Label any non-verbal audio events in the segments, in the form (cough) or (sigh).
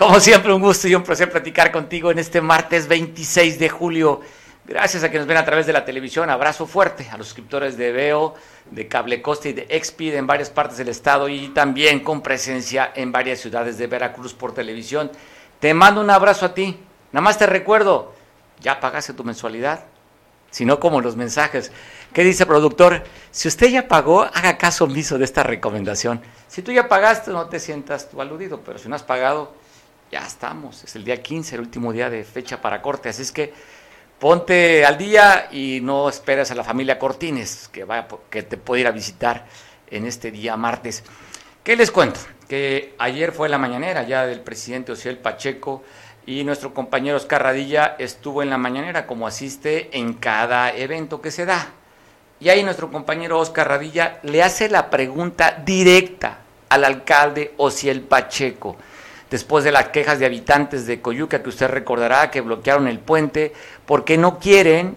Como siempre, un gusto y un placer platicar contigo en este martes 26 de julio. Gracias a que nos ven a través de la televisión. Abrazo fuerte a los suscriptores de Veo, de Cable Costa y de Expid en varias partes del estado y también con presencia en varias ciudades de Veracruz por televisión. Te mando un abrazo a ti. Nada más te recuerdo, ya pagaste tu mensualidad, si no como los mensajes. ¿Qué dice productor? Si usted ya pagó, haga caso omiso de esta recomendación. Si tú ya pagaste, no te sientas tú aludido, pero si no has pagado, ya estamos, es el día 15, el último día de fecha para corte, así es que ponte al día y no esperes a la familia Cortines que, vaya, que te puede ir a visitar en este día martes. ¿Qué les cuento? Que ayer fue la mañanera ya del presidente Ociel Pacheco y nuestro compañero Oscar Radilla estuvo en la mañanera como asiste en cada evento que se da. Y ahí nuestro compañero Oscar Radilla le hace la pregunta directa al alcalde Ociel Pacheco después de las quejas de habitantes de Coyuca, que usted recordará que bloquearon el puente, porque no quieren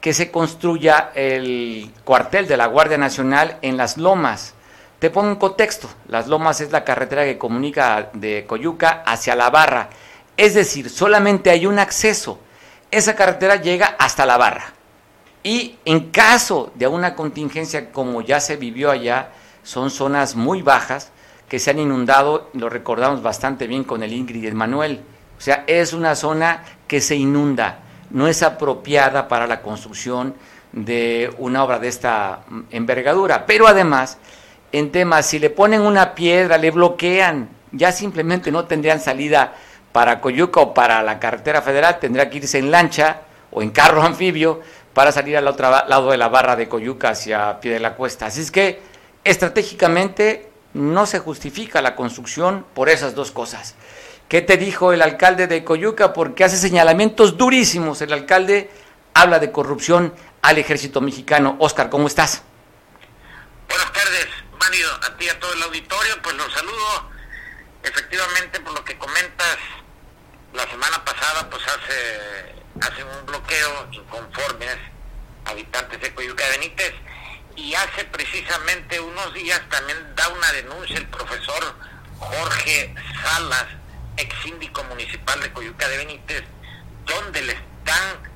que se construya el cuartel de la Guardia Nacional en las lomas. Te pongo un contexto, las lomas es la carretera que comunica de Coyuca hacia la barra, es decir, solamente hay un acceso, esa carretera llega hasta la barra. Y en caso de una contingencia como ya se vivió allá, son zonas muy bajas, que se han inundado, lo recordamos bastante bien con el Ingrid y el Manuel. O sea, es una zona que se inunda, no es apropiada para la construcción de una obra de esta envergadura. Pero además, en temas, si le ponen una piedra, le bloquean, ya simplemente no tendrían salida para Coyuca o para la carretera federal, tendría que irse en lancha o en carro anfibio para salir al otro lado de la barra de Coyuca hacia pie de la cuesta. Así es que estratégicamente no se justifica la construcción por esas dos cosas. ¿Qué te dijo el alcalde de Coyuca? Porque hace señalamientos durísimos. El alcalde habla de corrupción al ejército mexicano. Oscar, ¿cómo estás? Buenas tardes, Mario, a ti y a todo el auditorio. Pues los saludo. Efectivamente, por lo que comentas, la semana pasada pues hace, un bloqueo inconformes habitantes de Coyuca Benítez y hace precisamente unos días también da una denuncia el profesor Jorge Salas, ex síndico municipal de Coyuca de Benítez, donde le están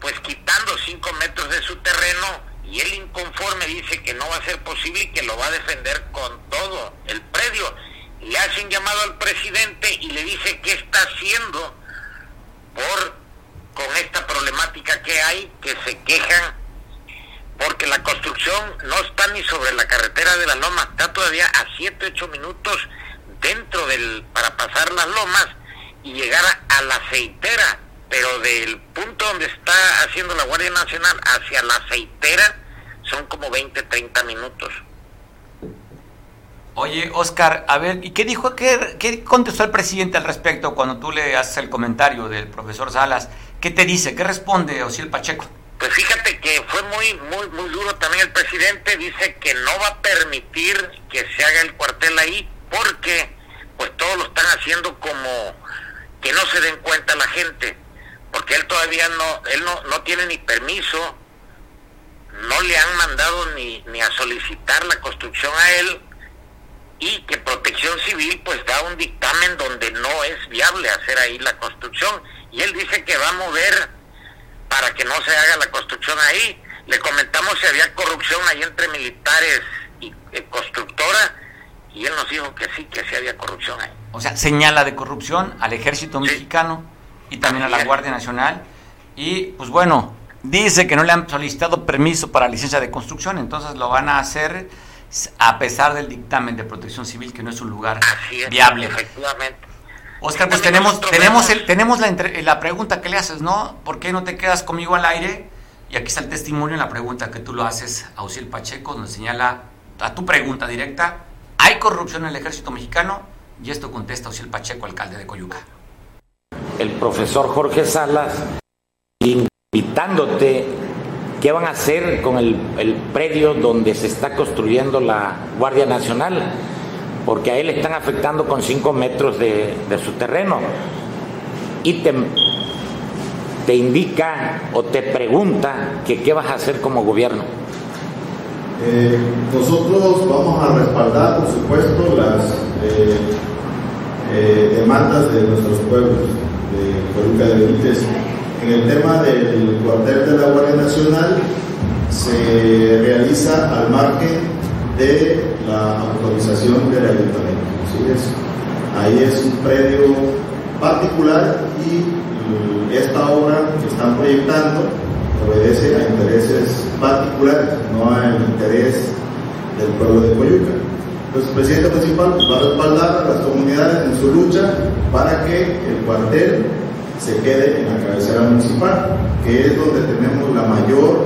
pues quitando cinco metros de su terreno y él inconforme dice que no va a ser posible y que lo va a defender con todo el predio. Le hacen llamado al presidente y le dice qué está haciendo por con esta problemática que hay, que se quejan porque la construcción no está ni sobre la carretera de las lomas, está todavía a 7, 8 minutos dentro del, para pasar las lomas y llegar a, la aceitera, pero del punto donde está haciendo la Guardia Nacional hacia la aceitera son como 20, 30 minutos. Oye, Oscar, a ver, ¿y qué dijo, qué, qué contestó el presidente al respecto cuando tú le haces el comentario del profesor Salas? ¿Qué te dice? ¿Qué responde Osiel Pacheco? Pues fíjate que fue muy, muy, muy duro también. El presidente, dice que no va a permitir que se haga el cuartel ahí porque pues todos lo están haciendo como que no se den cuenta la gente, porque él todavía no, él no, no tiene ni permiso, no le han mandado ni, ni a solicitar la construcción a él y que protección civil pues da un dictamen donde no es viable hacer ahí la construcción. Y él dice que va a mover para que no se haga la construcción ahí. Le comentamos si había corrupción ahí entre militares y eh, constructora y él nos dijo que sí, que sí había corrupción ahí. O sea, señala de corrupción al ejército mexicano y también a la Guardia Nacional. Y pues bueno, dice que no le han solicitado permiso para licencia de construcción, entonces lo van a hacer a pesar del dictamen de protección civil, que no es un lugar viable. Efectivamente. Oscar, pues tenemos, tenemos, el, tenemos la, la pregunta que le haces, ¿no? ¿Por qué no te quedas conmigo al aire? Y aquí está el testimonio en la pregunta que tú lo haces a Osiel Pacheco, donde señala a tu pregunta directa, ¿hay corrupción en el ejército mexicano? Y esto contesta Osiel Pacheco, alcalde de Coyuca. El profesor Jorge Salas invitándote qué van a hacer con el, predio donde se está construyendo la Guardia Nacional, porque a él le están afectando con 5 metros de, su terreno. Y te, te indica o te pregunta que qué vas a hacer como gobierno. Eh, nosotros vamos a respaldar, por supuesto, las eh, eh, demandas de nuestros pueblos de Coluca de Benítez. En el tema del cuartel de la Guardia Nacional se realiza al margen de la autorización del ayuntamiento. Ahí es un predio particular y esta obra que están proyectando obedece a intereses particulares, no al interés del pueblo de Coyuca. Entonces el presidente municipal va a respaldar a las comunidades en su lucha para que el cuartel se quede en la cabecera municipal, que es donde tenemos la mayor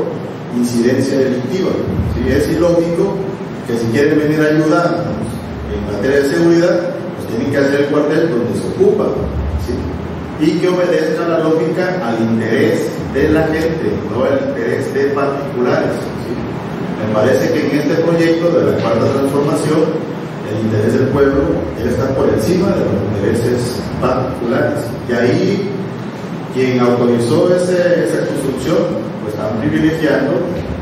incidencia delictiva. ¿Sí? Es ilógico que si quieren venir a ayudar en materia de seguridad, pues tienen que hacer el cuartel donde se ocupa. Y que obedezca la lógica al interés de la gente, no al interés de particulares. Me parece que en este proyecto de la cuarta transformación, el interés del pueblo está por encima de los intereses particulares. Y ahí quien autorizó esa construcción, pues están privilegiando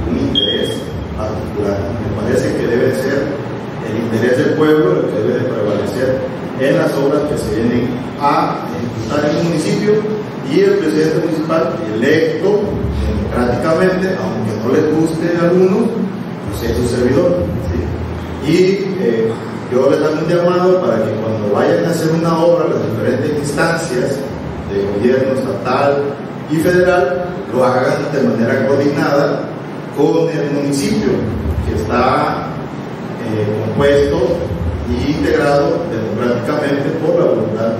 un interés particular. Me parece que debe ser el interés del pueblo el que debe de prevalecer en las obras que se vienen a ejecutar en el municipio y el presidente municipal electo democráticamente, aunque no les guste a algunos, pues es su servidor. Y eh, yo les hago un llamado para que cuando vayan a hacer una obra, las diferentes instancias, de gobierno estatal y federal lo hagan de manera coordinada con el municipio, que está eh, compuesto y integrado democráticamente por la voluntad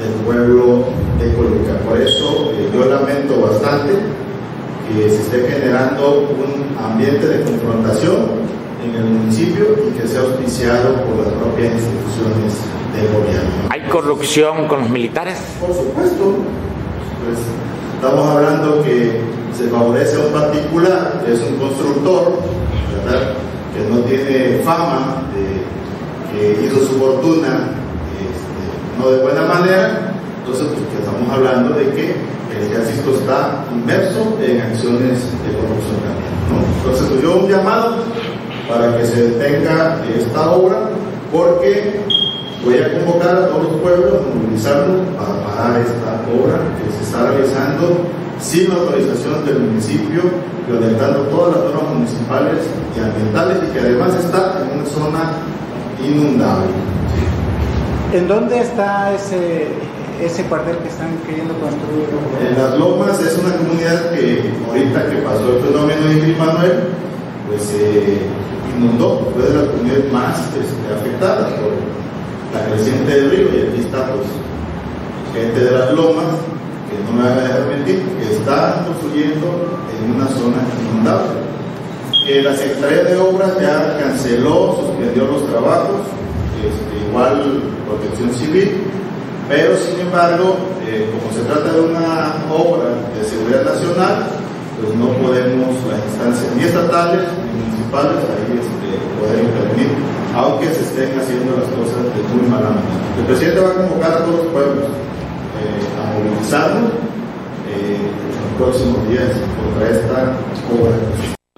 del pueblo de Colombia. Por eso eh, yo lamento bastante que se esté generando un ambiente de confrontación en el municipio y que sea auspiciado por las propias instituciones del gobierno. ¿Hay corrupción con los militares? Por supuesto. Pues, estamos hablando que se favorece a un particular, que es un constructor, que no tiene fama, que hizo su fortuna este, no de buena manera, entonces pues, estamos hablando de que el ejército está inmerso en acciones de corrupción también. Entonces pues, yo un llamado para que se detenga esta obra, porque voy a convocar a todos los pueblos a movilizarnos para parar esta obra que se está realizando sin la autorización del municipio, violentando todas las normas municipales y ambientales y que además está en una zona inundable. ¿En dónde está ese, ese cuartel que están queriendo construir? En Las Lomas es una comunidad que ahorita que pasó el fenómeno de Manuel, pues se inundó, fue de las comunidades más este, afectadas por la creciente del río y aquí está pues gente de las lomas que no me haga dejar mentir, que está construyendo en una zona inundable. Que la Secretaría de Obras ya canceló, suspendió los trabajos, este, igual protección civil, pero sin embargo, eh, como se trata de una obra de seguridad nacional, pues no podemos las instancias ni estatales ni municipales ahí este, poder intervenir, aunque se estén haciendo las cosas de muy mala manera. El presidente va a convocar a todos los pueblos eh, a movilizarnos eh, en los próximos días contra esta obra.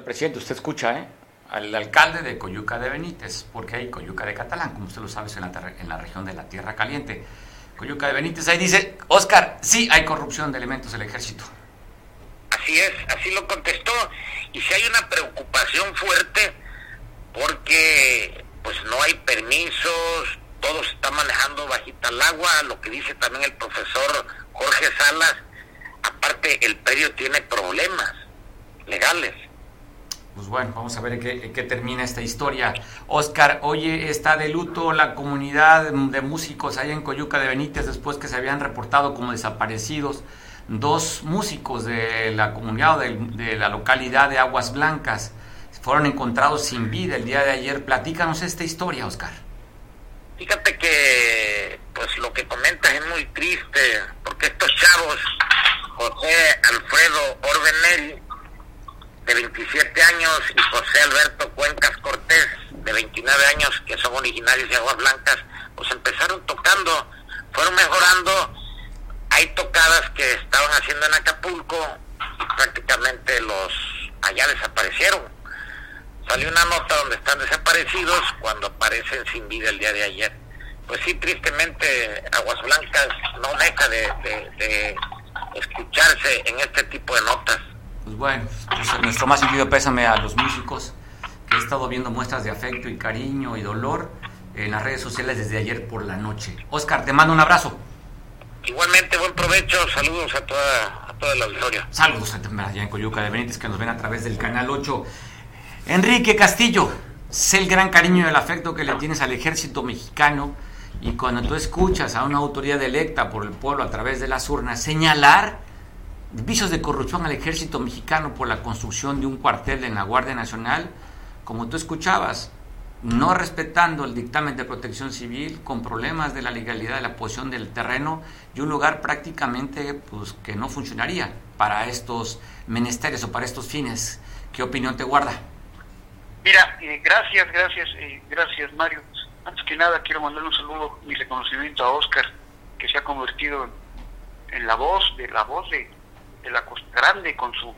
Presidente, usted escucha, ¿eh? al alcalde de Coyuca de Benítez, porque hay Coyuca de Catalán, como usted lo sabe, en la, en la región de la Tierra Caliente. Coyuca de Benítez, ahí dice, Oscar, sí hay corrupción de elementos del ejército. Así es, así lo contestó. Y si hay una preocupación fuerte porque pues no hay permisos, todo se está manejando bajita el agua, lo que dice también el profesor Jorge Salas, aparte el predio tiene problemas legales. Pues bueno, vamos a ver en qué, termina esta historia. Oscar, oye, está de luto la comunidad de músicos allá en Coyuca de Benítez después que se habían reportado como desaparecidos dos músicos de la comunidad de, de la localidad de Aguas Blancas fueron encontrados sin vida el día de ayer. Platícanos esta historia, Oscar. Fíjate que pues lo que comentas es muy triste, porque estos chavos, José Alfredo Orbenel, de 27 años, y José Alberto Cuencas Cortés, de 29 años, que son originarios de Aguas Blancas, pues empezaron tocando, fueron mejorando. Hay tocadas que estaban haciendo en Acapulco y prácticamente los allá desaparecieron Salió una nota donde están desaparecidos cuando aparecen sin vida el día de ayer. Pues sí, tristemente Aguas Blancas no deja de, escucharse en este tipo de notas. Pues bueno, pues nuestro más sentido pésame a los músicos que he estado viendo muestras de afecto y cariño y dolor en las redes sociales desde ayer por la noche. Oscar, te mando un abrazo. Igualmente, buen provecho, saludos a toda, a toda la auditoria. Saludos a allá en Coyuca de Benítez que nos ven a través del canal 8. Enrique Castillo, sé el gran cariño y el afecto que le tienes al ejército mexicano y cuando tú escuchas a una autoridad electa por el pueblo a través de las urnas señalar vicios de corrupción al ejército mexicano por la construcción de un cuartel en la Guardia Nacional, como tú escuchabas, no respetando el dictamen de protección civil, con problemas de la legalidad de la posición del terreno y un lugar prácticamente pues, que no funcionaría para estos menesteres o para estos fines. ¿Qué opinión te guarda? Mira, eh, gracias, gracias, eh, gracias Mario. Antes que nada quiero mandar un saludo, mi reconocimiento a Oscar, que se ha convertido en, la voz, de la voz de, la Costa Grande, con su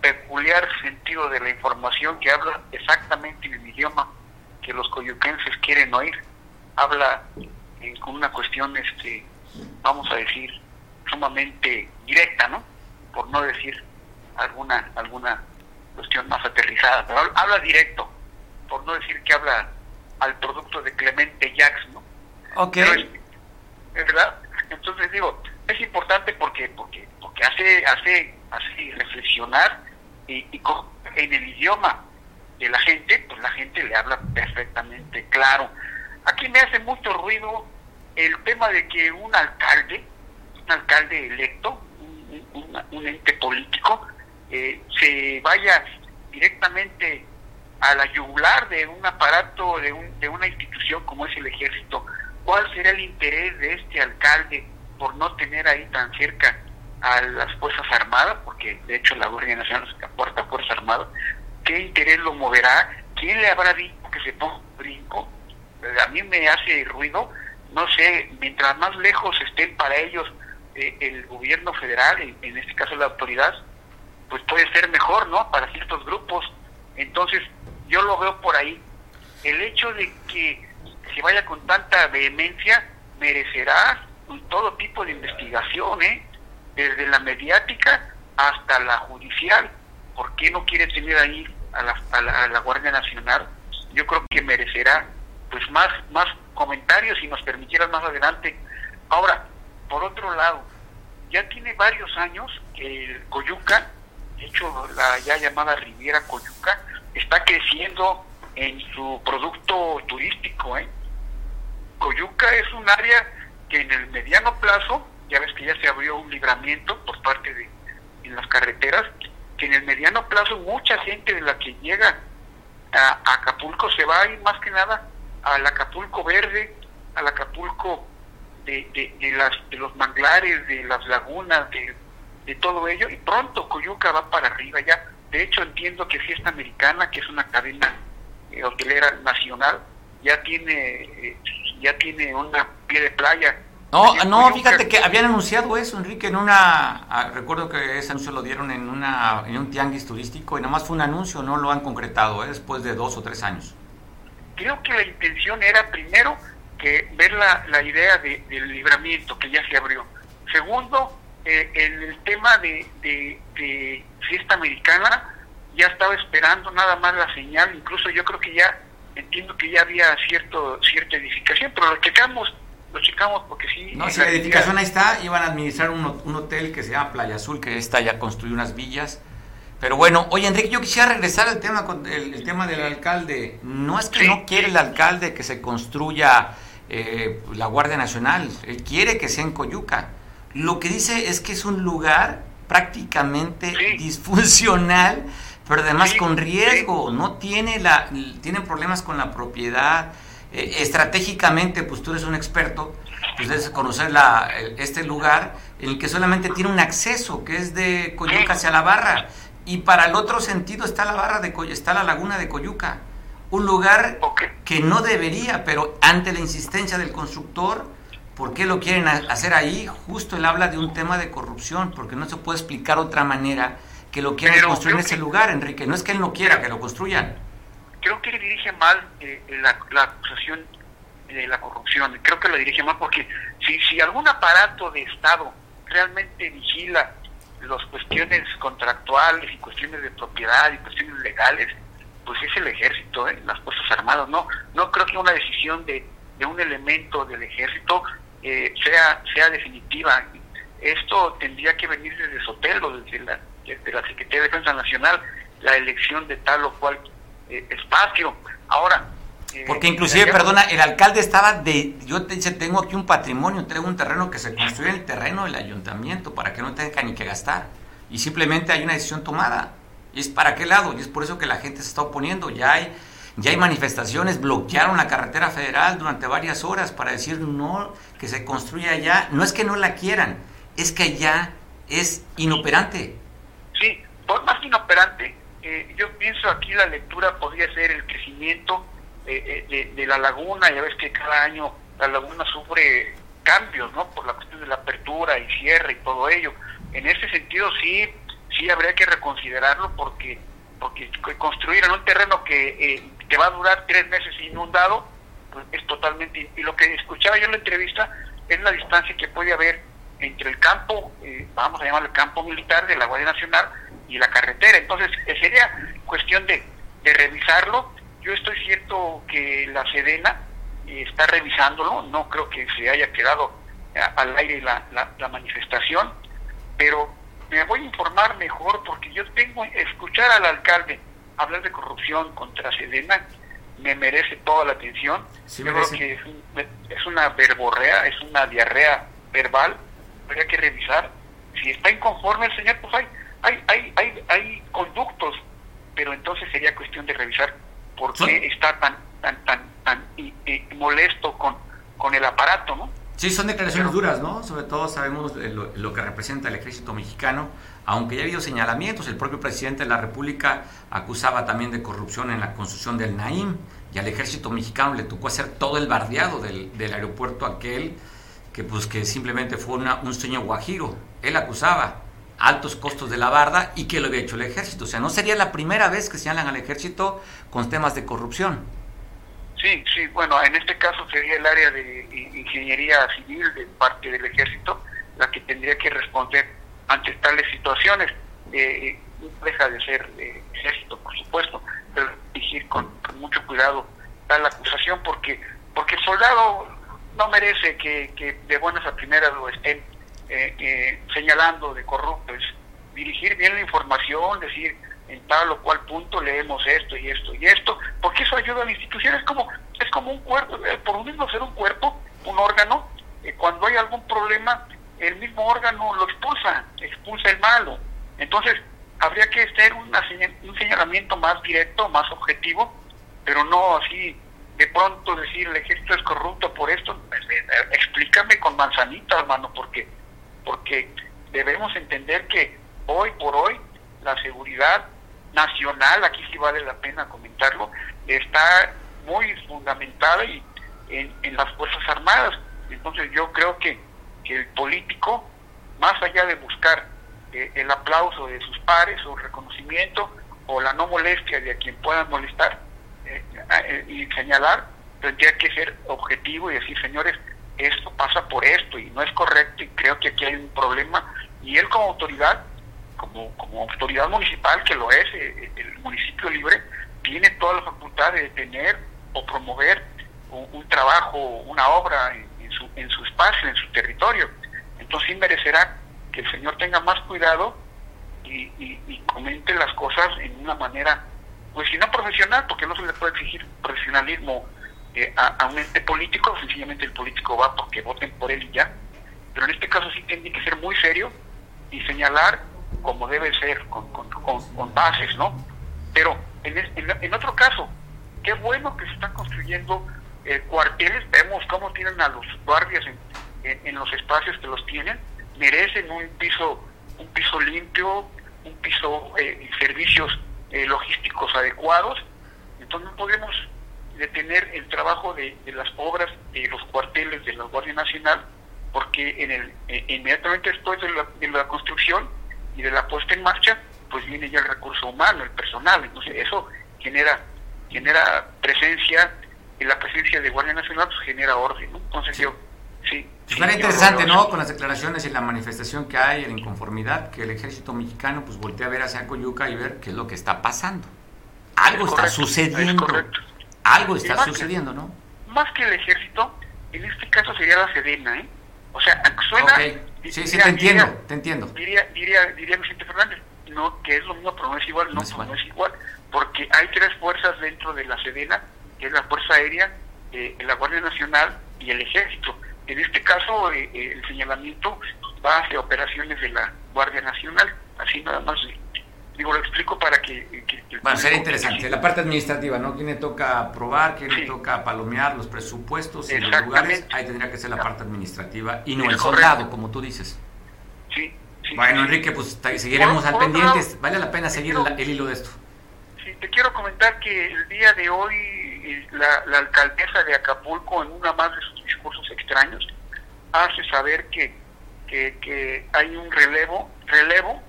peculiar sentido de la información que habla exactamente en el idioma que los coyuquenses quieren oír. Habla con una cuestión, este, vamos a decir, sumamente directa, ¿no? Por no decir alguna alguna cuestión más aterrizada, pero habla directo, por no decir que habla al producto de Clemente Jacks, ¿no? Ok. Es, ¿Verdad? Entonces digo, es importante porque porque porque hace hace hace reflexionar y, y en el idioma de la gente, pues la gente le habla perfectamente claro. Aquí me hace mucho ruido el tema de que un alcalde, un alcalde electo, un ente político, eh, se vaya directamente a la yugular de un aparato, de, un, de una institución como es el ejército, ¿cuál será el interés de este alcalde por no tener ahí tan cerca a las Fuerzas Armadas? Porque de hecho la Guardia Nacional se aporta Fuerza Armada. ¿Qué interés lo moverá? ¿Quién le habrá dicho que se ponga brinco? Eh, a mí me hace ruido, no sé, mientras más lejos estén para ellos eh, el gobierno federal, en este caso la autoridad, pues puede ser mejor, ¿no? Para ciertos grupos. Entonces, yo lo veo por ahí. El hecho de que se vaya con tanta vehemencia merecerá todo tipo de investigación, ¿eh? Desde la mediática hasta la judicial. ¿Por qué no quiere tener ahí a la, a la, Guardia Nacional? Yo creo que merecerá pues más, más comentarios y nos permitieran más adelante. Ahora, por otro lado, ya tiene varios años que Coyuca de hecho la ya llamada Riviera Coyuca, está creciendo en su producto turístico. ¿eh? Coyuca es un área que en el mediano plazo, ya ves que ya se abrió un libramiento por parte de en las carreteras, que en el mediano plazo mucha gente de la que llega a, Acapulco se va a ir más que nada al Acapulco verde, al Acapulco de, de, de, los manglares, de las lagunas, de de todo ello y pronto Coyuca va para arriba ya. De hecho entiendo que Fiesta Americana, que es una cadena eh, hotelera nacional, ya tiene eh, ya tiene una pie de playa. No, no, fíjate que habían anunciado eso, Enrique, en una, ah, recuerdo que ese anuncio lo dieron en una en un tianguis turístico y nada más fue un anuncio, no lo han concretado, ¿eh? después de dos o tres años. Creo que la intención era primero que ver la, la idea de, del libramiento que ya se abrió. Segundo, eh, el tema de, de, fiesta americana ya estaba esperando nada más la señal, incluso yo creo que ya entiendo que ya había cierto cierta edificación, pero lo checamos, lo checamos porque sí. No, si la edificación ahí está, iban a administrar un, un, hotel que se llama Playa Azul, que está ya construyó unas villas. Pero bueno, oye Enrique, yo quisiera regresar al tema con el, tema del alcalde. No es que no quiere el alcalde que se construya eh, la Guardia Nacional, él quiere que sea en Coyuca. Lo que dice es que es un lugar prácticamente disfuncional, pero además con riesgo. No tiene la, tienen problemas con la propiedad. Eh, estratégicamente, pues tú eres un experto, pues debes conocer la, este lugar en el que solamente tiene un acceso, que es de Coyuca hacia la barra, y para el otro sentido está la barra de está la laguna de Coyuca, un lugar que no debería, pero ante la insistencia del constructor, ¿por qué lo quieren hacer ahí? Justo él habla de un tema de corrupción, porque no se puede explicar otra manera que lo quieran construir en ese lugar, Enrique. No es que él no quiera que lo construyan. Creo que le dirige mal eh, la, la, acusación de la corrupción. Creo que lo dirige mal porque si, si algún aparato de Estado realmente vigila las cuestiones contractuales y cuestiones de propiedad y cuestiones legales, pues es el ejército, ¿eh? las Fuerzas Armadas. No, no creo que una decisión de, de un elemento del ejército eh, sea, sea definitiva. Esto tendría que venir desde Sotelo, desde la de la Secretaría de Defensa Nacional la elección de tal o cual eh, espacio. Ahora... Eh, Porque inclusive, perdona, el alcalde estaba de, yo te dice, tengo aquí un patrimonio, tengo un terreno que se construye en el terreno del ayuntamiento para que no tenga ni que gastar. Y simplemente hay una decisión tomada. ¿Y es para qué lado? Y es por eso que la gente se está oponiendo. Ya hay, ya hay manifestaciones, bloquearon la carretera federal durante varias horas para decir no, que se construya allá. No es que no la quieran, es que ya es inoperante. Sí, por más inoperante, eh, yo pienso aquí la lectura podría ser el crecimiento eh, eh, de, la laguna, ya ves que cada año la laguna sufre cambios, ¿no? Por la cuestión de la apertura y cierre y todo ello. En ese sentido sí, sí habría que reconsiderarlo porque porque construir en un terreno que, que va a durar tres meses inundado, pues es totalmente... Y lo que escuchaba yo en la entrevista es la distancia que puede haber entre el campo, eh, vamos a llamarlo campo militar de la Guardia Nacional y la carretera. Entonces, eh, sería cuestión de, de revisarlo. Yo estoy cierto que la Sedena eh, está revisándolo, no creo que se haya quedado al aire la, la, manifestación, pero me voy a informar mejor porque yo tengo, escuchar al alcalde hablar de corrupción contra Sedena me merece toda la atención. yo creo que es, es una verborrea, es una diarrea verbal habría que revisar. Si está inconforme el señor, pues hay, hay, hay, hay, hay conductos, pero entonces sería cuestión de revisar por qué está tan, tan, tan, tan molesto con, con el aparato, ¿no? Sí, son declaraciones duras, ¿no? Sobre todo sabemos lo, lo, que representa el ejército mexicano, aunque ya ha habido señalamientos, el propio presidente de la República acusaba también de corrupción en la construcción del Naim, y al ejército mexicano le tocó hacer todo el bardeado del, del aeropuerto aquel, que pues que simplemente fue un sueño guajiro. Él acusaba altos costos de la barda y que lo había hecho el ejército. O sea, no sería la primera vez que señalan al ejército con temas de corrupción. Sí, sí, bueno, en este caso sería el área de ingeniería civil de parte del ejército la que tendría que responder ante tales situaciones. Eh, deja de ser eh, ejército, por supuesto, pero dirigir con, mucho cuidado tal acusación porque porque el soldado no merece que, de buenas a primeras lo estén eh, eh, señalando de corrupto. Es dirigir bien la información, decir en tal o cual punto leemos esto y esto y esto, porque eso ayuda a la institución. Es como, es como un cuerpo, eh, por un mismo ser un cuerpo, un órgano, cuando hay algún problema, el mismo órgano lo expulsa, expulsa el malo. Entonces, habría que hacer una, un señalamiento más directo, más objetivo, pero no así de pronto decir el ejército es corrupto por esto, pues, eh, eh, explícame con manzanita, hermano, porque, porque debemos entender que hoy por hoy la seguridad nacional, aquí sí vale la pena comentarlo, está muy fundamentada y en, las Fuerzas Armadas. Entonces yo creo que, que el político, más allá de buscar eh, el aplauso de sus pares o reconocimiento o la no molestia de quien puedan molestar, eh, y señalar, tendría que ser objetivo y decir, señores, esto pasa por esto y no es correcto y creo que aquí hay un problema. Y él como autoridad, como, como autoridad municipal, que lo es, eh, el municipio libre, tiene toda la facultad de detener o promover un, trabajo, una obra en, su, en su espacio, en su territorio. Entonces sí merecerá que el Señor tenga más cuidado y comente las cosas en una manera pues si no profesional, porque no se le puede exigir profesionalismo eh, a, un ente político, sencillamente el político va porque voten por él y ya, pero en este caso sí tiene que ser muy serio y señalar como debe ser, con, con, bases, ¿no? Pero en, en, otro caso, qué bueno que se están construyendo eh, cuarteles, vemos cómo tienen a los guardias en, en, los espacios que los tienen, merecen un piso, un piso limpio, un piso eh, servicios eh, logísticos adecuados. Entonces no podemos detener el trabajo de, las obras de los cuarteles de la Guardia Nacional, porque en el eh, inmediatamente después de la, de la construcción y de la puesta en marcha, pues viene ya el recurso humano, el personal. Entonces eso genera genera presencia y la presencia de Guardia Nacional pues, genera orden. Entonces yo, sí. sí interesante, ¿no? Con las declaraciones y la manifestación que hay, la inconformidad, que el ejército mexicano pues voltea a ver hacia Coyuca y ver qué es lo que está pasando. Algo está sucediendo. Algo está sucediendo, ¿no? Más que el ejército, en este caso sería la Sedena, ¿eh? O sea, suena... Sí, sí, te entiendo, te entiendo. Diría, diría, diría Vicente Fernández, no, que es lo mismo, pero no es igual, no, no es igual. igual porque hay tres fuerzas dentro de la Sedena, que es la Fuerza Aérea, eh, la Guardia Nacional y el Ejército. En este caso, eh, eh, el señalamiento va hacia operaciones de la Guardia Nacional, así nada más. Digo, lo explico para que... Va a ser interesante. La parte administrativa, ¿no? ¿Quién le toca aprobar? ¿Quién le toca palomear los presupuestos y los lugares? Ahí tendría que ser la parte administrativa y no el soldado, como tú dices. Sí. bueno, Enrique, pues seguiremos al pendiente. Vale la pena seguir el hilo de esto te quiero comentar que el día de hoy eh, la, alcaldesa de Acapulco, en una más de sus discursos extraños, hace saber que, que, hay un relevo, relevo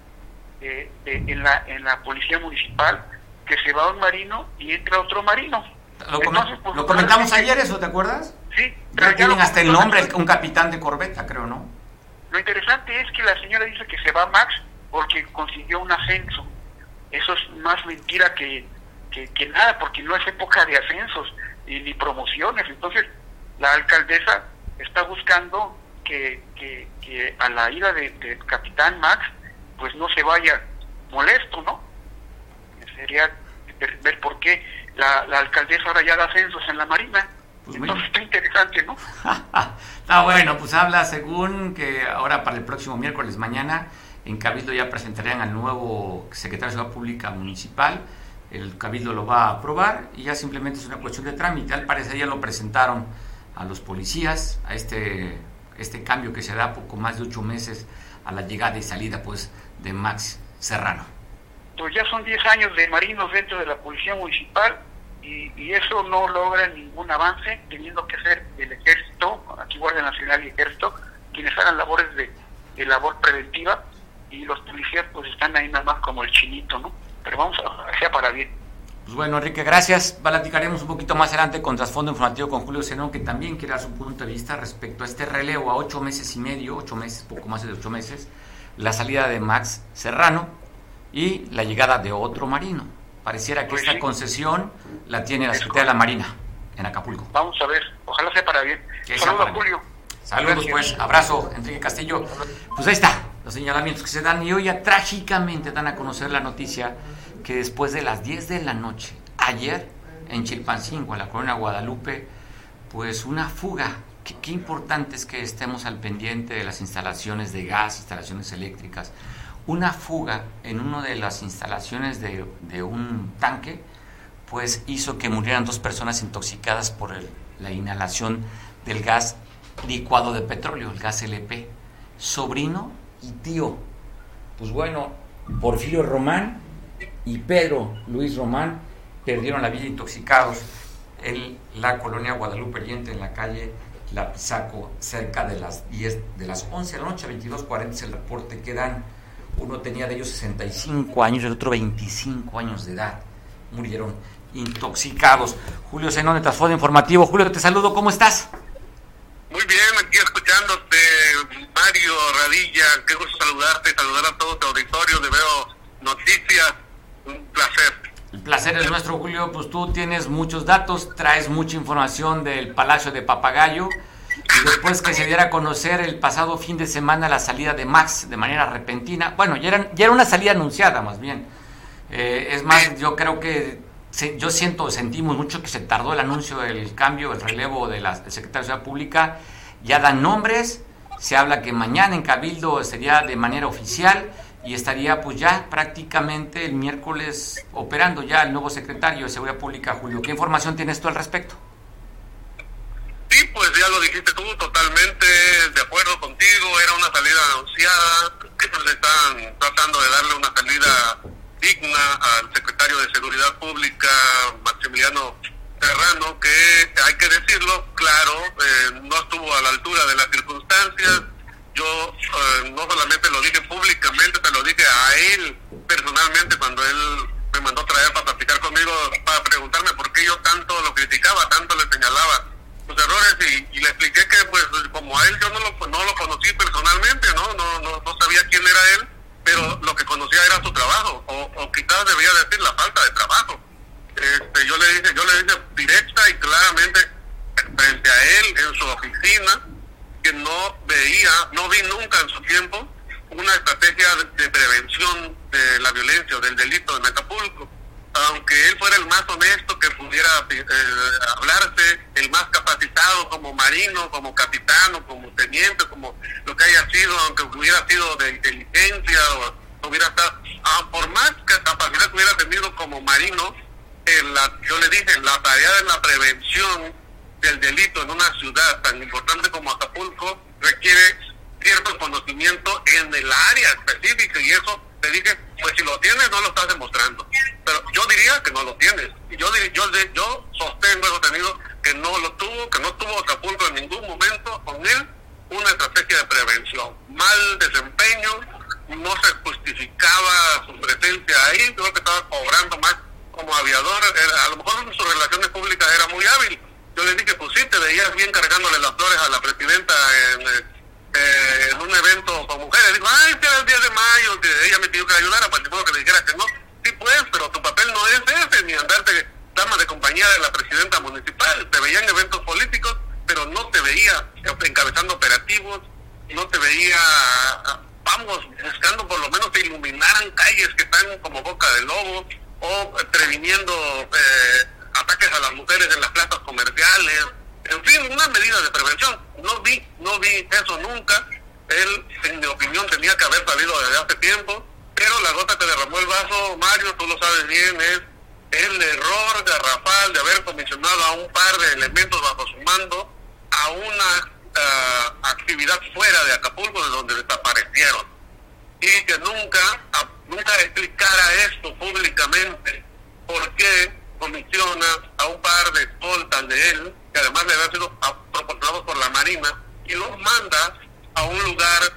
eh, en, la, en la policía municipal, que se va un marino y entra otro marino. Lo, pues, comentamos ayer eso, ¿te acuerdas? Sí. Ya tienen hasta el nombre, un capitán de corbeta, creo, ¿no? Lo interesante es que la señora dice que se va Max porque consiguió un ascenso eso es más mentira que, que, nada, porque no es época de ascensos y, ni promociones. Entonces, la alcaldesa está buscando que, que, a la ida del de capitán Max, pues no se vaya molesto, ¿no? Sería ver, por qué la, la, alcaldesa ahora ya da ascensos en la Marina. Pues Entonces está interesante, ¿no? (laughs) está bueno, pues habla según que ahora para el próximo miércoles mañana en Cabildo ya presentarían al nuevo secretario de Seguridad Pública Municipal. El Cabildo lo va a aprobar y ya simplemente es una cuestión de trámite. Al parecer ya lo presentaron a los policías, a este, este cambio que se da poco más de ocho meses a la llegada y salida pues de Max Serrano. Pues ya son diez años de marinos dentro de la Policía Municipal y, y, eso no logra ningún avance, teniendo que ser el Ejército, aquí Guardia Nacional y Ejército, quienes hagan labores de, de labor preventiva y los policías pues están ahí nada más como el chinito, ¿no? Pero vamos a sea para bien. Pues bueno, Enrique, gracias. Platicaremos un poquito más adelante con trasfondo informativo con Julio Zenón, que también quiere dar su punto de vista respecto a este relevo a ocho meses y medio, ocho meses, poco más de ocho meses, la salida de Max Serrano y la llegada de otro marino. Pareciera que esta concesión la tiene la Secretaría de la Marina en Acapulco. Vamos a ver, ojalá sea para bien. Saludos, Julio. Saludos, pues. Abrazo, Enrique Castillo. Pues ahí está los señalamientos que se dan y hoy ya trágicamente dan a conocer la noticia que después de las 10 de la noche, ayer, en Chilpancingo, en la colonia Guadalupe, pues una fuga. Qué, importante es que estemos al pendiente de las instalaciones de gas, instalaciones eléctricas. Una fuga en una de las instalaciones de, un tanque, pues hizo que murieran dos personas intoxicadas por la inhalación del gas licuado de petróleo, el gas LP. Sobrino y tío. Pues bueno, Porfirio Román y Pedro Luis Román perdieron la vida intoxicados en la colonia Guadalupe Oriente, en la calle La Pisaco, cerca de las 10, de las 11 de la noche, 22.40 es el reporte que dan. Uno tenía de ellos 65 años, el otro 25 años de edad. Murieron intoxicados. Julio Zenón de Trasfondo Informativo. Julio, te saludo, ¿cómo estás? Muy bien, aquí escuchándote, Mario Radilla, qué gusto saludarte, saludar a todo tu auditorio de Veo Noticias, un placer. El placer es nuestro, Julio, pues tú tienes muchos datos, traes mucha información del Palacio de Papagayo, y después que se diera a conocer el pasado fin de semana la salida de Max de manera repentina, bueno, ya, era, ya era una salida anunciada más bien, eh, es más, yo creo que yo siento, sentimos mucho que se tardó el anuncio del cambio, el relevo de la, del secretario de Ciudad Pública, ya dan nombres, se habla que mañana en Cabildo sería de manera oficial y estaría pues ya prácticamente el miércoles operando ya el nuevo secretario de Seguridad Pública, Julio. ¿Qué información tienes tú al respecto? dijiste tú, totalmente de acuerdo contigo, era una salida anunciada, le están tratando de darle una salida digna al secretario de Seguridad Pública, Maximiliano Serrano, que hay que decirlo, claro, eh, no estuvo a la altura de las circunstancias. Yo eh, no solamente lo dije públicamente, te lo dije a él personalmente cuando él me mandó traer para platicar conmigo, para preguntarme por qué yo tanto lo criticaba, tanto le señalaba sus errores y, le expliqué que pues como a él yo no lo, no lo conocí personalmente, ¿no? No, no, no sabía quién era él, pero lo que conocía era su trabajo, o, o quizás debía decir la falta de trabajo. Este, yo le dije, yo le dije directa y claramente frente a él en su oficina no veía, no vi nunca en su tiempo una estrategia de, prevención de la violencia o del delito en Acapulco. Aunque él fuera el más honesto que pudiera eh, hablarse, el más capacitado como marino, como capitán como teniente, como lo que haya sido, aunque hubiera sido de inteligencia o hubiera estado, ah, por más capacidad que hubiera tenido como marino, en la, yo le dije, la tarea de la prevención del delito en una ciudad tan importante como Acapulco requiere cierto conocimiento en el área específica y eso te dije, pues si lo tienes no lo estás demostrando. Pero yo diría que no lo tienes. Yo yo, yo sostengo, he que no lo tuvo, que no tuvo Acapulco en ningún momento con él una estrategia de prevención. Mal desempeño, no se justificaba su presencia ahí, creo que estaba cobrando más como aviador, a lo mejor en sus relaciones públicas era muy hábil. Yo le dije, pues sí, te veías bien cargándole las flores a la presidenta en, eh, en un evento con mujeres. Dijo, ay, que era el 10 de mayo, que ella me pidió que le ayudara, pues que le dijera que no. Sí, pues, pero tu papel no es ese, ni andarte dama de compañía de la presidenta municipal. Te veía en eventos políticos, pero no te veía encabezando operativos, no te veía, vamos, buscando por lo menos que iluminaran calles que están como boca de lobo o previniendo eh, ataques a las mujeres en las plazas comerciales, en fin, una medida de prevención. No vi, no vi eso nunca. Él, en mi opinión, tenía que haber salido desde hace tiempo, pero la gota que derramó el vaso, Mario, tú lo sabes bien, es el error garrafal de haber comisionado a un par de elementos bajo su mando a una eh, actividad fuera de Acapulco, de donde desaparecieron y que nunca, nunca explicara esto públicamente, por qué comisiona a un par de escoltas de él, que además le habían sido proporcionados por la Marina, y los manda a un lugar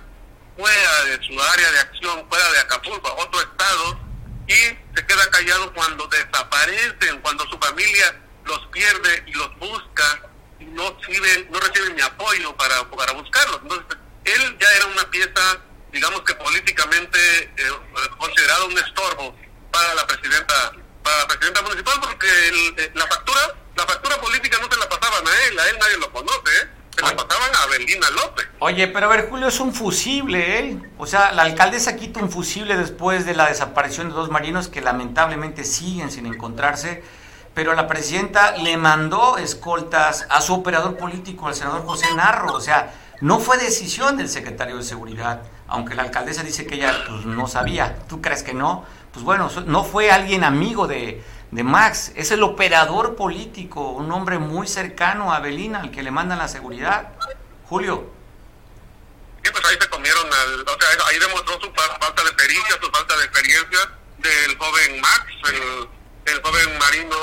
fuera de su área de acción, fuera de Acapulco, a otro estado, y se queda callado cuando desaparecen, cuando su familia los pierde y los busca, y no reciben, no reciben ni apoyo para, para buscarlos. Entonces, él ya era una pieza digamos que políticamente eh, considerado un estorbo para la presidenta para la presidenta municipal porque eh, la factura la factura política no se la pasaban a él a él nadie lo conoce ¿eh? se la pasaban a Belina López oye pero a ver Julio es un fusible ¿eh? o sea la alcaldesa quita un fusible después de la desaparición de dos marinos que lamentablemente siguen sin encontrarse pero la presidenta le mandó escoltas a su operador político al senador José Narro o sea no fue decisión del secretario de Seguridad, aunque la alcaldesa dice que ella pues, no sabía. ¿Tú crees que no? Pues bueno, no fue alguien amigo de, Max, es el operador político, un hombre muy cercano a Belina, al que le mandan la seguridad. Julio. Sí, pues ahí se comieron, o sea, ahí demostró su falta de pericia, su falta de experiencia del joven Max, el, el joven marino,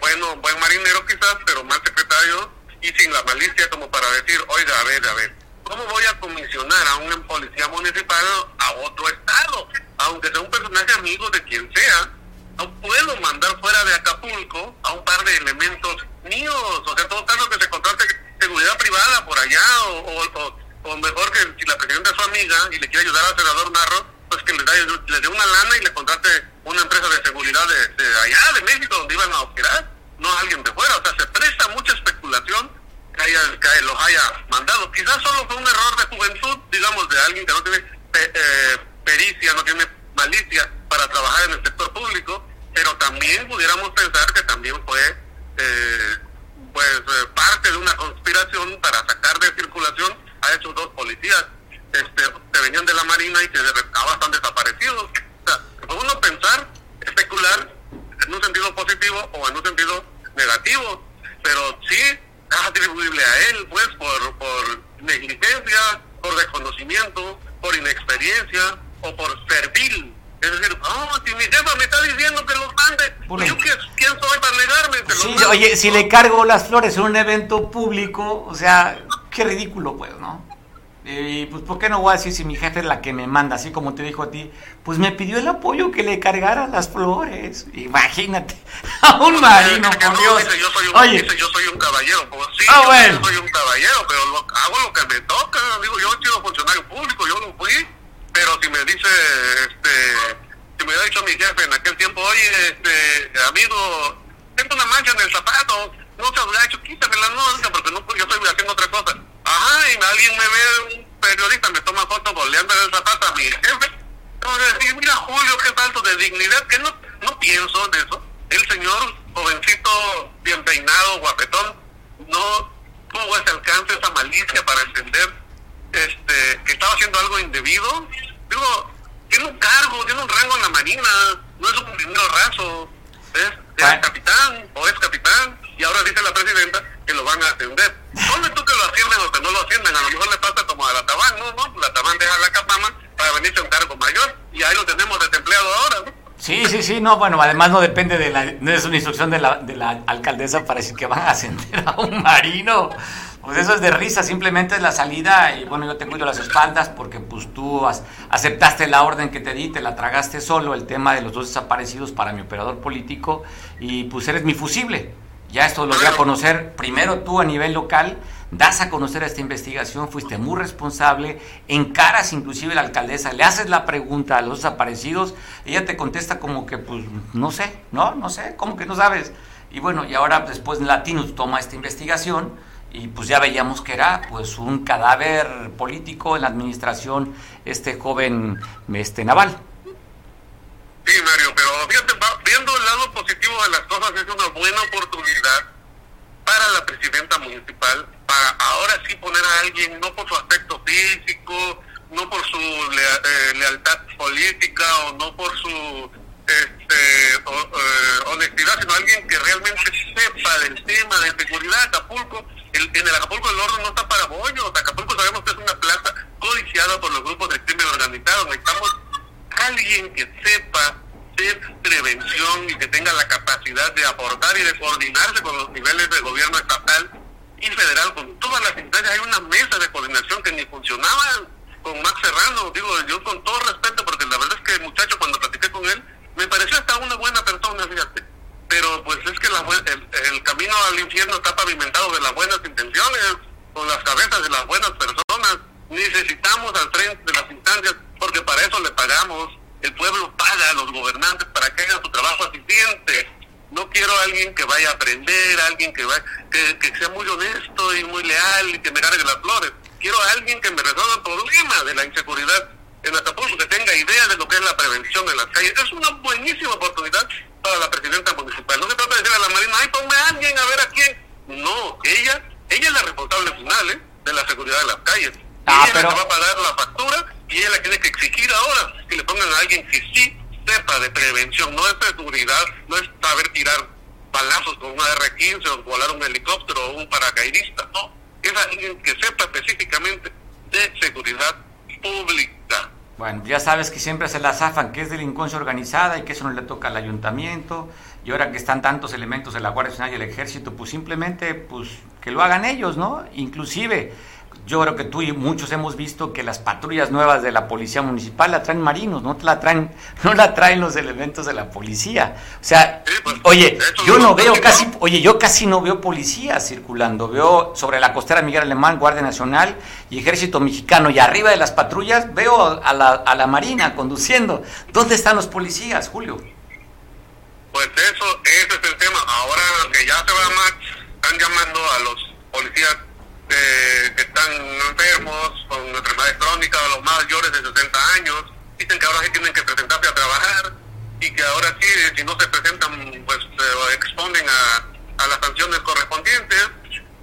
bueno, buen marinero quizás, pero mal secretario y sin la malicia como para decir, oiga, a ver, a ver, ¿cómo voy a comisionar a un policía municipal a otro estado? Aunque sea un personaje amigo de quien sea, no puedo mandar fuera de Acapulco a un par de elementos míos, o sea, todo caso que se contrate seguridad privada por allá, o, o, mejor que si la presidenta es su amiga y le quiere ayudar al senador Narro, pues que le, le dé una lana y le contrate una empresa de seguridad de, de allá, de México, donde iban a operar no alguien de fuera. O sea, se presta mucha especulación que, haya, que los haya mandado. Quizás solo fue un error de juventud, digamos, de alguien que no tiene eh, pericia, no tiene malicia para trabajar en el sector público, pero también pudiéramos pensar que también fue eh, pues eh, parte de una conspiración para sacar de circulación a esos dos policías este, que venían de la Marina y que estaban desaparecidos. O sea, uno pensar, especular en un sentido positivo o en un sentido negativo, pero atribuible a él, pues, por, por negligencia, por desconocimiento, por inexperiencia o por servil. Es decir, oh, si mi jefa me está diciendo que los mande, ¿yo quién soy para negarme? Sí, oye, si le cargo las flores en un evento público, o sea, qué ridículo, pues, ¿no? Y pues, ¿por qué no voy a decir si mi jefe es la que me manda, así como te dijo a ti? Pues me pidió el apoyo que le cargara las flores. Imagínate, (laughs) a un marino, por Dios. yo, soy un, Oye. yo soy un caballero. Pues sí, ah, yo soy un caballero, pero hago lo que me toca. Digo, yo he sido funcionario público, yo lo fui. Pero si me dice, este, si me hubiera dicho mi jefe en aquel tiempo, oye, este, amigo, tengo una mancha en el zapato, no se lo hecho, quítamela, no, porque no, yo estoy haciendo otra cosa Ajá, y alguien me ve, un periodista me toma fotos boleando el zapato a mi jefe. Entonces, mira Julio, qué falto de dignidad, que no, no pienso en eso. El señor, jovencito, bien peinado, guapetón, no tuvo ese alcance, esa malicia para entender este, que estaba haciendo algo indebido. Digo, tiene un cargo, tiene un rango en la marina, no es un dinero raso, es, es ah. capitán o es capitán, y ahora dice la presidenta que lo van a ascender. ¿Dónde tú que lo ascienden o que no lo ascienden? A lo mejor le pasa como a la Tabán, ¿no? ¿no? La Tabán deja la capama para venirse a un cargo mayor y ahí lo tenemos desempleado ahora, ¿no? Sí, sí, sí, no, bueno, además no depende de la, no es una instrucción de la, de la alcaldesa para decir que van a ascender a un marino. Pues eso es de risa, simplemente es la salida y bueno, yo te cuido las espaldas porque pues tú aceptaste la orden que te di, te la tragaste solo, el tema de los dos desaparecidos para mi operador político y pues eres mi fusible. Ya esto lo voy a conocer primero tú a nivel local, das a conocer esta investigación, fuiste muy responsable, encaras inclusive a la alcaldesa, le haces la pregunta a los desaparecidos, ella te contesta como que pues no sé, no, no sé, como que no sabes. Y bueno, y ahora después Latinus toma esta investigación y pues ya veíamos que era pues un cadáver político en la administración este joven este naval. Sí, Mario, pero fíjate, viendo el lado positivo de las cosas, es una buena oportunidad para la presidenta municipal para ahora sí poner a alguien, no por su aspecto físico, no por su eh, lealtad política o no por su este, eh, honestidad, sino alguien que realmente sepa del tema de seguridad. Acapulco, el, en el Acapulco del Oro no está para bollos. Acapulco sabemos que es una plaza codiciada por los grupos de crimen organizado. Necesitamos alguien que sepa hacer prevención y que tenga la capacidad de aportar y de coordinarse con los niveles de gobierno estatal y federal, con todas las instancias. Hay una mesa de coordinación que ni funcionaba con Max Serrano. Digo, yo con todo respeto, porque la verdad es que muchacho, cuando platiqué con él, me pareció hasta una buena persona, fíjate. Pero pues es que la, el, el camino al infierno está pavimentado de las buenas intenciones, con las cabezas de las buenas personas. Necesitamos al frente de las instancias porque para eso le pagamos. El pueblo paga a los gobernantes para que hagan su trabajo eficiente. No quiero a alguien que vaya a aprender, alguien que, vaya, que, sea muy honesto y muy leal y que me cargue las flores. Quiero a alguien que me resuelva el problema de la inseguridad en Acapulco, que tenga idea de lo que es la prevención en las calles. Es una buenísima oportunidad para la presidenta municipal. No se trata de decirle a la Marina, ay, ponme a alguien a ver a quién. No, ella, ella es la responsable final ¿eh? de la seguridad de las calles. Ah, ella pero... va a pagar la factura y ella la tiene que exigir ahora que le pongan a alguien que sí sepa de prevención, no es de seguridad, no es saber tirar balazos con una R-15 o volar un helicóptero o un paracaidista, no, es alguien que sepa específicamente de seguridad pública. Bueno, ya sabes que siempre se la zafan que es delincuencia organizada y que eso no le toca al ayuntamiento y ahora que están tantos elementos de la Guardia Nacional y el Ejército, pues simplemente pues que lo hagan ellos, ¿no? Inclusive yo creo que tú y muchos hemos visto que las patrullas nuevas de la policía municipal la traen marinos, no la traen, (laughs) no la traen los elementos de la policía. O sea, pues, oye, yo no veo casi, oye, yo casi no veo policía circulando. Veo sobre la costera Miguel Alemán, Guardia Nacional y Ejército Mexicano, y arriba de las patrullas veo a la, a la Marina conduciendo. ¿Dónde están los policías, Julio? Pues eso, ese es el tema. Ahora que ya se va más, están llamando a los policías eh, que están enfermos con enfermedades crónicas, los mayores de 60 años, dicen que ahora sí tienen que presentarse a trabajar y que ahora sí, si no se presentan, pues se exponen a, a las sanciones correspondientes.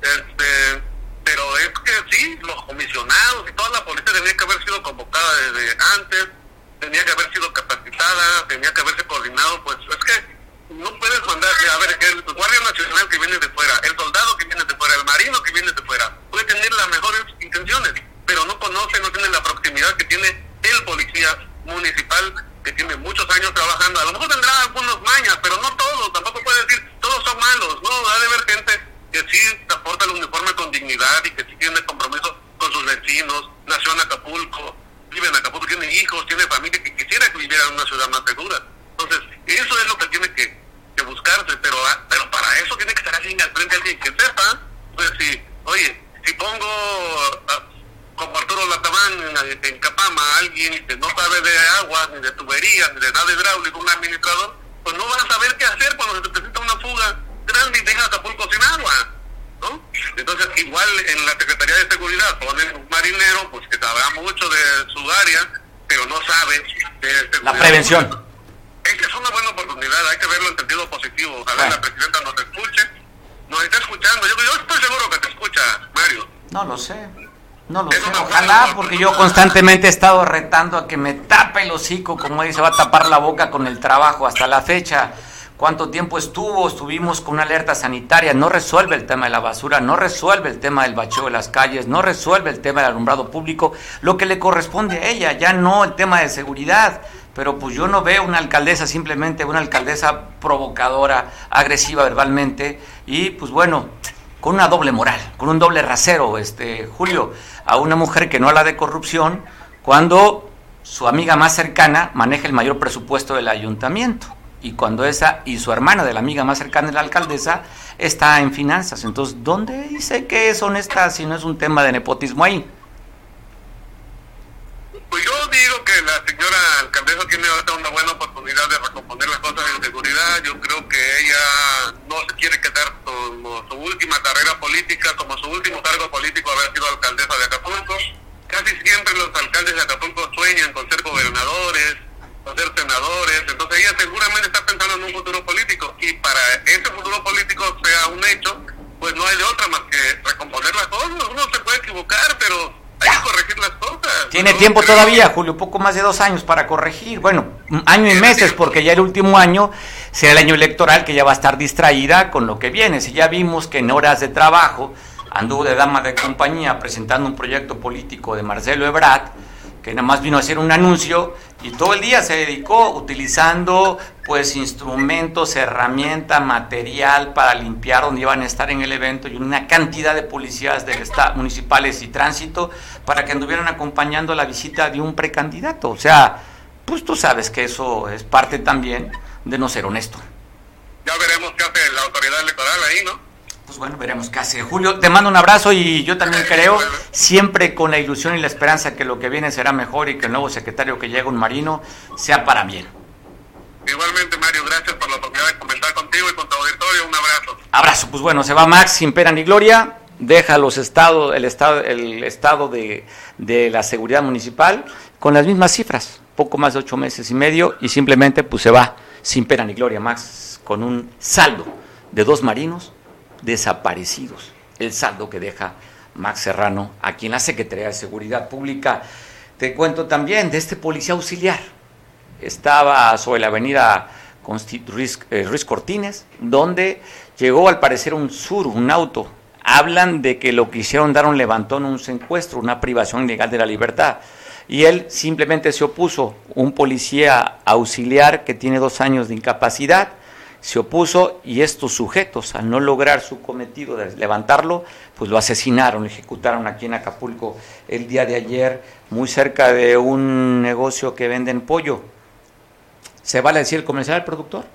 Este, pero es que sí, los comisionados y toda la policía tenía que haber sido convocada desde antes, tenía que haber sido capacitada, tenía que haberse coordinado, pues es que no puedes mandarle a ver, el Guardia Nacional que viene de fuera, el soldado que viene de fuera, al marino que viene de fuera. Puede tener las mejores intenciones, pero no conoce, no tiene la proximidad que tiene el policía municipal que tiene muchos años trabajando. A lo mejor tendrá algunos mañas, pero no todos. Tampoco puede decir todos son malos. No, ha de haber gente que sí aporta el uniforme con dignidad y que sí tiene compromiso con sus vecinos. Nació en Acapulco, vive en Acapulco, tiene hijos, tiene familia que quisiera que viviera en una ciudad más segura. Entonces, eso es lo que tiene que, que buscarse, pero, ah, pero para eso tiene que estar alguien al frente, alguien que sepa. Pues si, oye, si pongo ah, como Arturo Latamán en, en Capama a alguien que no sabe de agua, ni de tuberías, ni de nada hidráulico, un administrador, pues no va a saber qué hacer cuando se te presenta una fuga grande y deja Acapulco sin agua. ¿no? Entonces, igual en la Secretaría de Seguridad ponen un marinero pues que sabrá mucho de su área, pero no sabe de seguridad. La prevención. Una buena oportunidad, hay que verlo en sentido positivo. Ojalá Bueno. la presidenta nos escuche, nos está escuchando. Yo, yo estoy seguro que te escucha, Mario. No lo sé. No lo Es sé. Ojalá, porque yo constantemente he estado retando a que me tape el hocico, como dice, va a tapar la boca con el trabajo hasta la fecha. ¿Cuánto tiempo estuvo? Estuvimos con una alerta sanitaria. No resuelve el tema de la basura, no resuelve el tema del bacheo de las calles, no resuelve el tema del alumbrado público, lo que le corresponde a ella, ya no el tema de seguridad. Pero pues yo no veo una alcaldesa, simplemente una alcaldesa provocadora, agresiva verbalmente y pues bueno, con una doble moral, con un doble rasero, este Julio, a una mujer que no habla de corrupción cuando su amiga más cercana maneja el mayor presupuesto del ayuntamiento y cuando esa y su hermana de la amiga más cercana de la alcaldesa está en finanzas. Entonces, ¿dónde dice que es honesta si no es un tema de nepotismo ahí? Pues yo digo que la señora alcaldesa tiene ahorita una buena oportunidad de recomponer las cosas en seguridad. Yo creo que ella no se quiere quedar como su última carrera política, como su último cargo político haber sido alcaldesa de Acapulco. Casi siempre los alcaldes de Acapulco sueñan con ser gobernadores, con ser senadores. Entonces ella seguramente está pensando en un futuro político. Y para ese futuro político sea un hecho, pues no hay de otra más que recomponer las cosas. Uno se puede equivocar, pero hay que corregir las cosas. Tiene tiempo todavía, Julio, poco más de dos años para corregir. Bueno, un año y meses, porque ya el último año será el año electoral que ya va a estar distraída con lo que viene. Si ya vimos que en horas de trabajo anduvo de dama de compañía presentando un proyecto político de Marcelo Ebrard, que nada más vino a hacer un anuncio y todo el día se dedicó utilizando pues instrumentos, herramienta, material para limpiar donde iban a estar en el evento y una cantidad de policías del estado municipales y tránsito para que anduvieran acompañando la visita de un precandidato. O sea, pues tú sabes que eso es parte también de no ser honesto. Ya veremos qué hace la autoridad electoral ahí, ¿no? Pues bueno, veremos qué hace. Julio, te mando un abrazo y yo también creo, siempre con la ilusión y la esperanza que lo que viene será mejor y que el nuevo secretario que llega un marino sea para bien. Igualmente, Mario, gracias por la oportunidad de comentar contigo y con tu auditorio. Un abrazo. Abrazo, pues bueno, se va Max sin pena ni gloria, deja los estados, el estado, el estado de, de la seguridad municipal con las mismas cifras, poco más de ocho meses y medio, y simplemente pues se va sin pena ni gloria Max con un saldo de dos marinos desaparecidos. El saldo que deja Max Serrano aquí en la Secretaría de Seguridad Pública. Te cuento también de este policía auxiliar. Estaba sobre la avenida Ruiz, eh, Ruiz Cortines, donde llegó al parecer un sur, un auto. Hablan de que lo que hicieron dar un levantón, un secuestro, una privación ilegal de la libertad. Y él simplemente se opuso, un policía auxiliar que tiene dos años de incapacidad, se opuso y estos sujetos, al no lograr su cometido de levantarlo, pues lo asesinaron, lo ejecutaron aquí en Acapulco el día de ayer, muy cerca de un negocio que venden pollo. ¿Se vale decir el comercial del productor?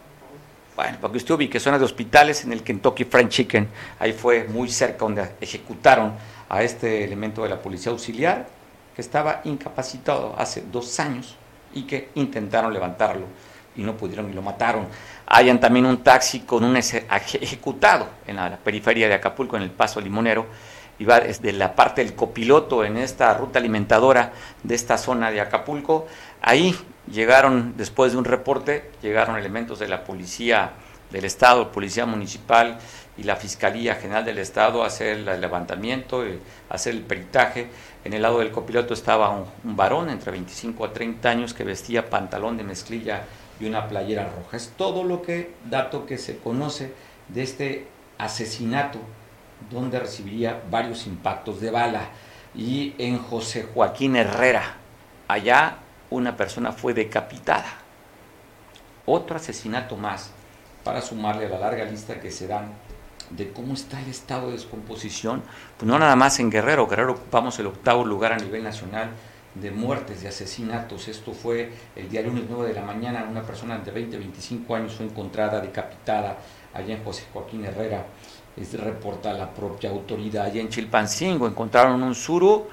Bueno, para que usted ubique zonas de hospitales en el Kentucky Fried Chicken, ahí fue muy cerca donde ejecutaron a este elemento de la policía auxiliar que estaba incapacitado hace dos años y que intentaron levantarlo y no pudieron y lo mataron. Hayan también un taxi con un ejecutado en la, periferia de Acapulco, en el Paso Limonero, y va desde la parte del copiloto en esta ruta alimentadora de esta zona de Acapulco. Ahí llegaron, después de un reporte, llegaron elementos de la policía del Estado, policía municipal y la Fiscalía General del Estado a hacer el levantamiento, y hacer el peritaje. En el lado del copiloto estaba un, un varón entre 25 a 30 años que vestía pantalón de mezclilla y una playera roja. Es todo lo que, dato que se conoce de este asesinato donde recibiría varios impactos de bala. Y en José Joaquín Herrera, allá una persona fue decapitada. Otro asesinato más para sumarle a la larga lista que se dan de cómo está el estado de descomposición, pues no nada más en Guerrero, Guerrero ocupamos el octavo lugar a nivel nacional de muertes, de asesinatos. Esto fue el día lunes 9 de la mañana, una persona de 20, 25 años fue encontrada decapitada allá en José Joaquín Herrera. Es reporta la propia autoridad. Allá en Chilpancingo encontraron un suru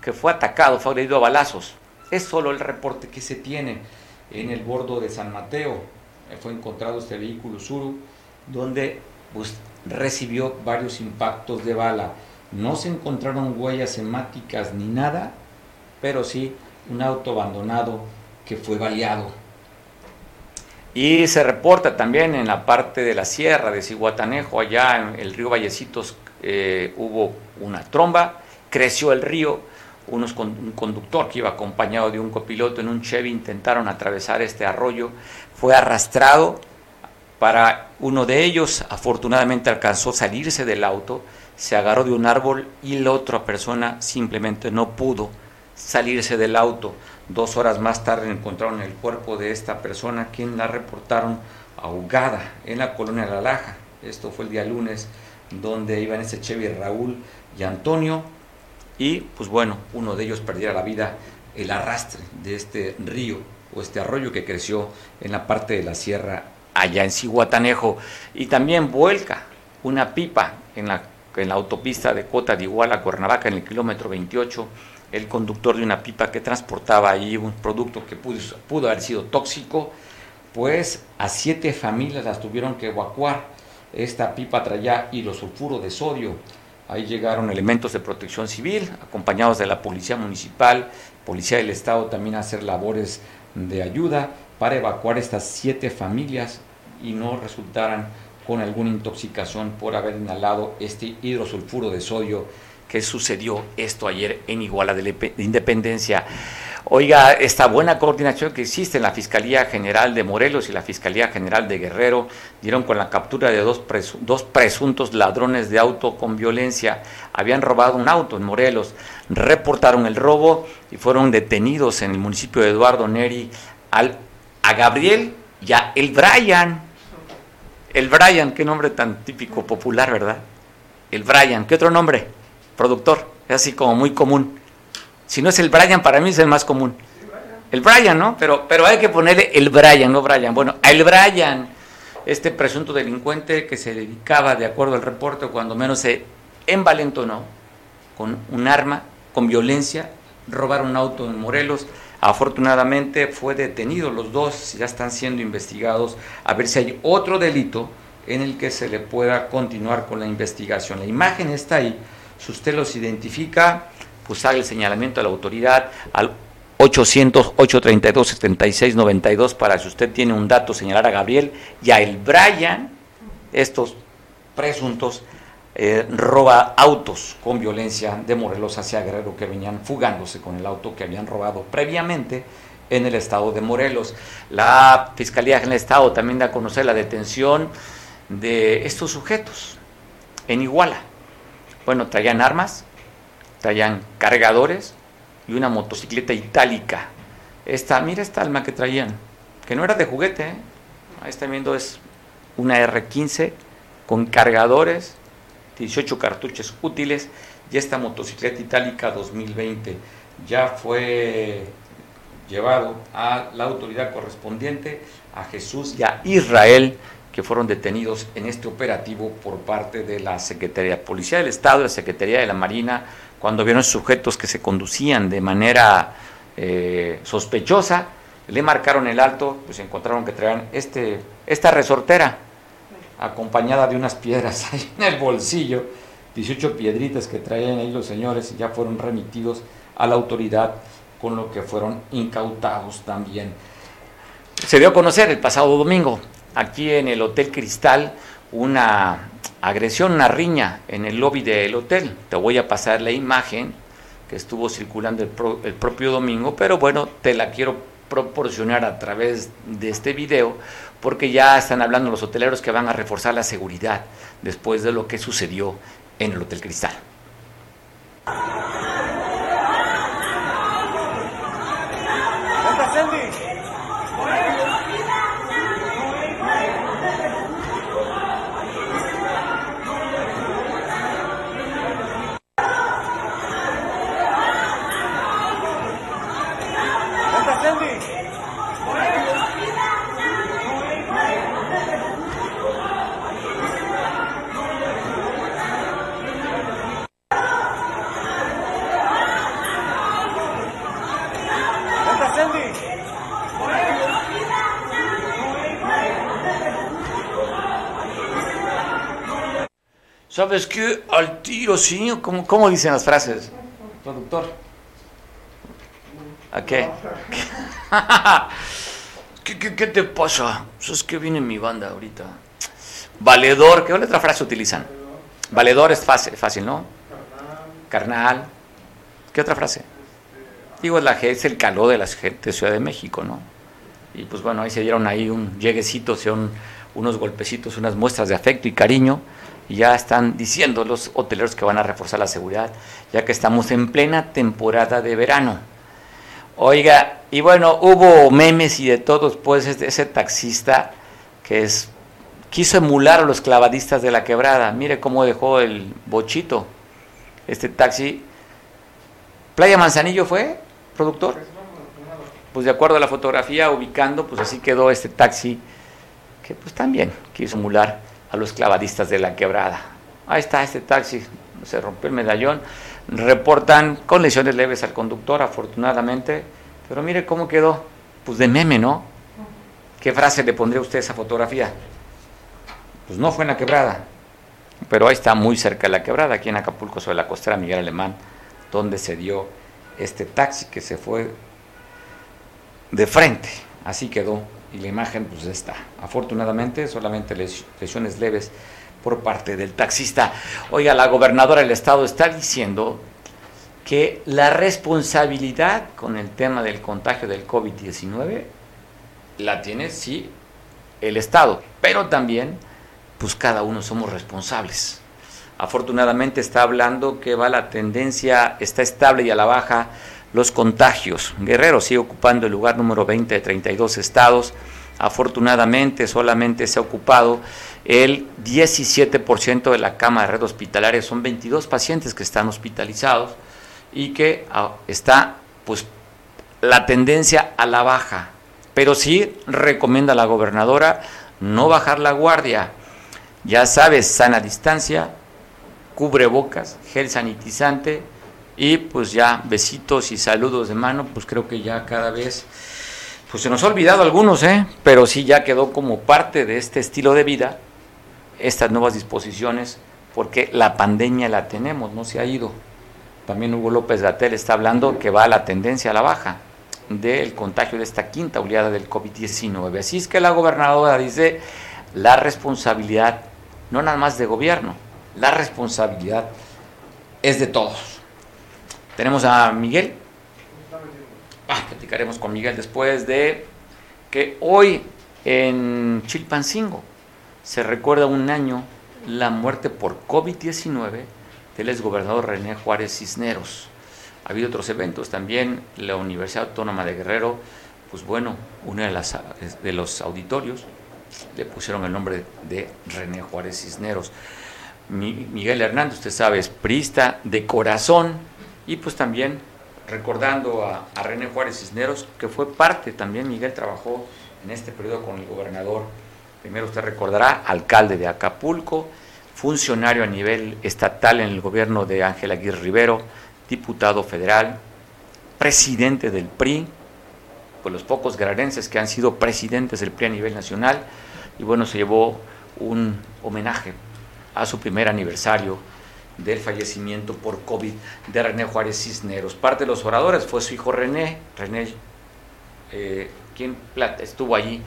que fue atacado, fue agredido a balazos. Es solo el reporte que se tiene en el bordo de San Mateo. Fue encontrado este vehículo suru donde pues, recibió varios impactos de bala. No se encontraron huellas hemáticas ni nada, pero sí un auto abandonado que fue baleado. Y se reporta también en la parte de la sierra de Ciguatanejo, allá en el río Vallecitos, eh, hubo una tromba, creció el río, unos, un conductor que iba acompañado de un copiloto en un Chevy intentaron atravesar este arroyo, fue arrastrado para uno de ellos, afortunadamente alcanzó a salirse del auto, se agarró de un árbol y la otra persona simplemente no pudo salirse del auto. Dos horas más tarde encontraron el cuerpo de esta persona, quien la reportaron ahogada en la colonia La Laja. Esto fue el día lunes, donde iban ese Chevy Raúl y Antonio. Y pues bueno, uno de ellos perdiera la vida el arrastre de este río o este arroyo que creció en la parte de la sierra allá en Cihuatanejo. Y también vuelca una pipa en la, en la autopista de Cota de Iguala, Cuernavaca, en el kilómetro 28 el conductor de una pipa que transportaba ahí un producto que pudo, pudo haber sido tóxico, pues a siete familias las tuvieron que evacuar. Esta pipa traía hidrosulfuro de sodio. Ahí llegaron elementos de protección civil, acompañados de la policía municipal, policía del estado también a hacer labores de ayuda para evacuar estas siete familias y no resultaran con alguna intoxicación por haber inhalado este hidrosulfuro de sodio que sucedió esto ayer en Iguala de Independencia. Oiga, esta buena coordinación que existe en la Fiscalía General de Morelos y la Fiscalía General de Guerrero dieron con la captura de dos, dos presuntos ladrones de auto con violencia. Habían robado un auto en Morelos, reportaron el robo y fueron detenidos en el municipio de Eduardo Neri al, a Gabriel y a el Brian. El Brian, qué nombre tan típico, popular, ¿verdad? El Brian, ¿qué otro nombre? Productor, es así como muy común. Si no es el Brian, para mí es el más común. El Brian, ¿no? Pero, pero hay que ponerle el Brian, no Brian. Bueno, el Brian, este presunto delincuente que se dedicaba, de acuerdo al reporte, cuando menos se envalentonó con un arma, con violencia, robar un auto en Morelos. Afortunadamente fue detenido, los dos ya están siendo investigados a ver si hay otro delito en el que se le pueda continuar con la investigación. La imagen está ahí si usted los identifica, pues haga el señalamiento a la autoridad al 800-832-7692 para si usted tiene un dato señalar a Gabriel y a el Brian, estos presuntos eh, roba autos con violencia de Morelos hacia Guerrero que venían fugándose con el auto que habían robado previamente en el estado de Morelos. La Fiscalía General del Estado también da a conocer la detención de estos sujetos en Iguala. Bueno, traían armas, traían cargadores y una motocicleta itálica. Esta, mira esta alma que traían, que no era de juguete, ¿eh? ahí están viendo es una R15 con cargadores, 18 cartuchos útiles y esta motocicleta itálica 2020 ya fue llevado a la autoridad correspondiente, a Jesús y a Israel que fueron detenidos en este operativo por parte de la Secretaría de Policía del Estado, la Secretaría de la Marina, cuando vieron sujetos que se conducían de manera eh, sospechosa, le marcaron el alto, pues encontraron que traían este, esta resortera acompañada de unas piedras (laughs) ahí en el bolsillo, 18 piedritas que traían ahí los señores y ya fueron remitidos a la autoridad con lo que fueron incautados también. Se dio a conocer el pasado domingo aquí en el Hotel Cristal una agresión, una riña en el lobby del hotel. Te voy a pasar la imagen que estuvo circulando el, propio domingo, pero bueno, te la quiero proporcionar a través de este video porque ya están hablando los hoteleros que van a reforzar la seguridad después de lo que sucedió en el Hotel Cristal. ¿Sabes qué? Al tiro, sí. ¿Cómo, cómo dicen las frases? Productor. ¿A (laughs) qué? ¿Qué, qué, te pasa? ¿Sabes qué viene mi banda ahorita? Valedor. ¿Qué otra frase utilizan? Valedor es fácil, fácil ¿no? Carnal. ¿Qué otra frase? Digo, es, la, es el calor de la gente de Ciudad de México, ¿no? Y pues bueno, ahí se dieron ahí un lleguecito, son unos golpecitos, unas muestras de afecto y cariño ya están diciendo los hoteleros que van a reforzar la seguridad, ya que estamos en plena temporada de verano. Oiga, y bueno, hubo memes y de todos, pues ese taxista que es quiso emular a los clavadistas de la quebrada. Mire cómo dejó el bochito. Este taxi. Playa Manzanillo fue, productor. Pues de acuerdo a la fotografía, ubicando, pues así quedó este taxi que pues también quiso emular a los clavadistas de la quebrada. Ahí está este taxi, se rompió el medallón. Reportan con lesiones leves al conductor, afortunadamente. Pero mire cómo quedó. Pues de meme, ¿no? ¿Qué frase le pondría usted a esa fotografía? Pues no fue en la quebrada. Pero ahí está muy cerca de la quebrada, aquí en Acapulco, sobre la costera Miguel Alemán, donde se dio este taxi que se fue de frente. Así quedó y la imagen pues está. Afortunadamente solamente lesiones leves por parte del taxista. Oiga, la gobernadora del estado está diciendo que la responsabilidad con el tema del contagio del COVID-19 la tiene sí el estado, pero también pues cada uno somos responsables. Afortunadamente está hablando que va la tendencia, está estable y a la baja los contagios. Guerrero sigue ocupando el lugar número 20 de 32 estados. Afortunadamente solamente se ha ocupado el 17% de la cama de red hospitalaria. Son 22 pacientes que están hospitalizados y que ah, está pues la tendencia a la baja. Pero sí recomienda la gobernadora no bajar la guardia. Ya sabes, sana distancia, cubre bocas, gel sanitizante, y pues ya besitos y saludos de mano, pues creo que ya cada vez, pues se nos ha olvidado algunos, ¿eh? pero sí ya quedó como parte de este estilo de vida estas nuevas disposiciones, porque la pandemia la tenemos, no se ha ido. También Hugo López Gatel está hablando que va la tendencia a la baja del contagio de esta quinta oleada del COVID-19. Así es que la gobernadora dice la responsabilidad, no nada más de gobierno, la responsabilidad es de todos. Tenemos a Miguel. Ah, platicaremos con Miguel después de que hoy en Chilpancingo se recuerda un año la muerte por COVID-19 del exgobernador René Juárez Cisneros. Ha habido otros eventos también, la Universidad Autónoma de Guerrero, pues bueno, uno de, las, de los auditorios le pusieron el nombre de René Juárez Cisneros. Miguel Hernández, usted sabe, es prista de corazón, y pues también recordando a, René Juárez Cisneros, que fue parte también, Miguel trabajó en este periodo con el gobernador, primero usted recordará, alcalde de Acapulco, funcionario a nivel estatal en el gobierno de Ángel Aguirre Rivero, diputado federal, presidente del PRI, pues los pocos guerrerenses que han sido presidentes del PRI a nivel nacional, y bueno, se llevó un homenaje a su primer aniversario del fallecimiento por COVID de René Juárez Cisneros. Parte de los oradores fue su hijo René, René, eh, quien estuvo allí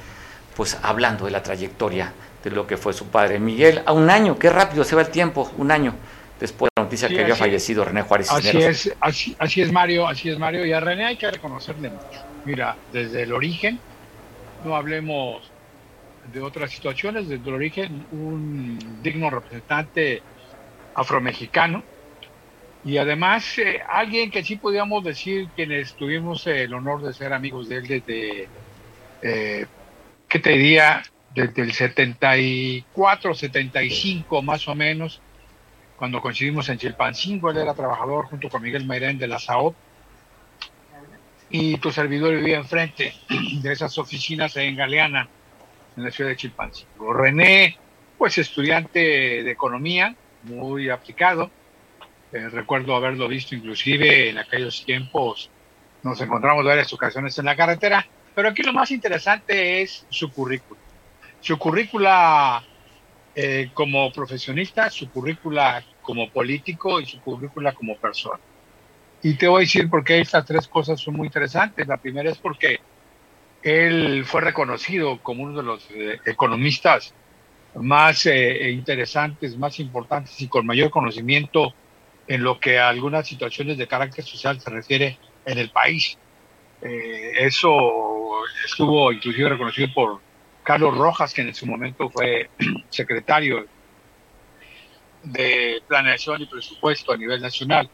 pues hablando de la trayectoria de lo que fue su padre Miguel. A un año, qué rápido se va el tiempo, un año después de la noticia que había fallecido René Juárez Cisneros. Así es, así, así es Mario, así es Mario, y a René hay que reconocerle mucho. Mira, desde el origen, no hablemos de otras situaciones, desde el origen, un digno representante afromexicano y además eh, alguien que sí podíamos decir quienes tuvimos el honor de ser amigos de él desde, eh, ¿qué te diría? Desde el 74, 75 más o menos, cuando coincidimos en Chilpancingo, él era trabajador junto con Miguel Mairén de la SAOP, y tu servidor vivía enfrente de esas oficinas en Galeana, en la ciudad de Chilpancingo. René, pues estudiante de economía, muy aplicado. Eh, recuerdo haberlo visto inclusive en aquellos tiempos. Nos encontramos varias ocasiones en la carretera, pero aquí lo más interesante es su currícula. Su currícula eh, como profesionista, su currícula como político y su currícula como persona. Y te voy a decir por qué estas tres cosas son muy interesantes. La primera es porque él fue reconocido como uno de los eh, economistas más eh, interesantes, más importantes y con mayor conocimiento en lo que a algunas situaciones de carácter social se refiere en el país. Eh, eso estuvo inclusive reconocido por Carlos Rojas, que en su momento fue (clears throat) secretario de Planeación y Presupuesto a nivel nacional.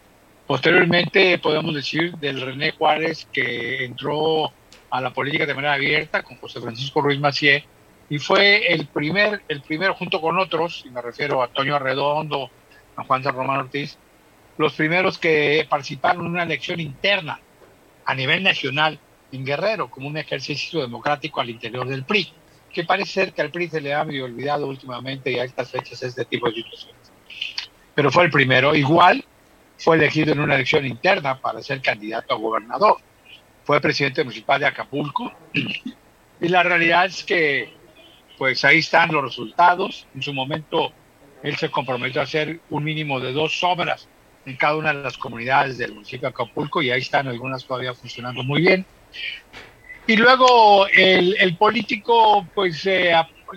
Posteriormente podemos decir del René Juárez que entró a la política de manera abierta con José Francisco Ruiz Macié y fue el primer, el primero junto con otros, y me refiero a Toño Arredondo, a Juan San Román Ortiz, los primeros que participaron en una elección interna a nivel nacional en Guerrero, como un ejercicio democrático al interior del PRI, que parece ser que al PRI se le ha olvidado últimamente y a estas fechas este tipo de situaciones. Pero fue el primero. Igual fue elegido en una elección interna para ser candidato a gobernador. Fue presidente municipal de Acapulco. (clears throat) Y la realidad es que pues ahí están los resultados. En su momento él se comprometió a hacer un mínimo de dos obras en cada una de las comunidades del municipio de Acapulco y ahí están algunas todavía funcionando muy bien. Y luego el, político, pues eh,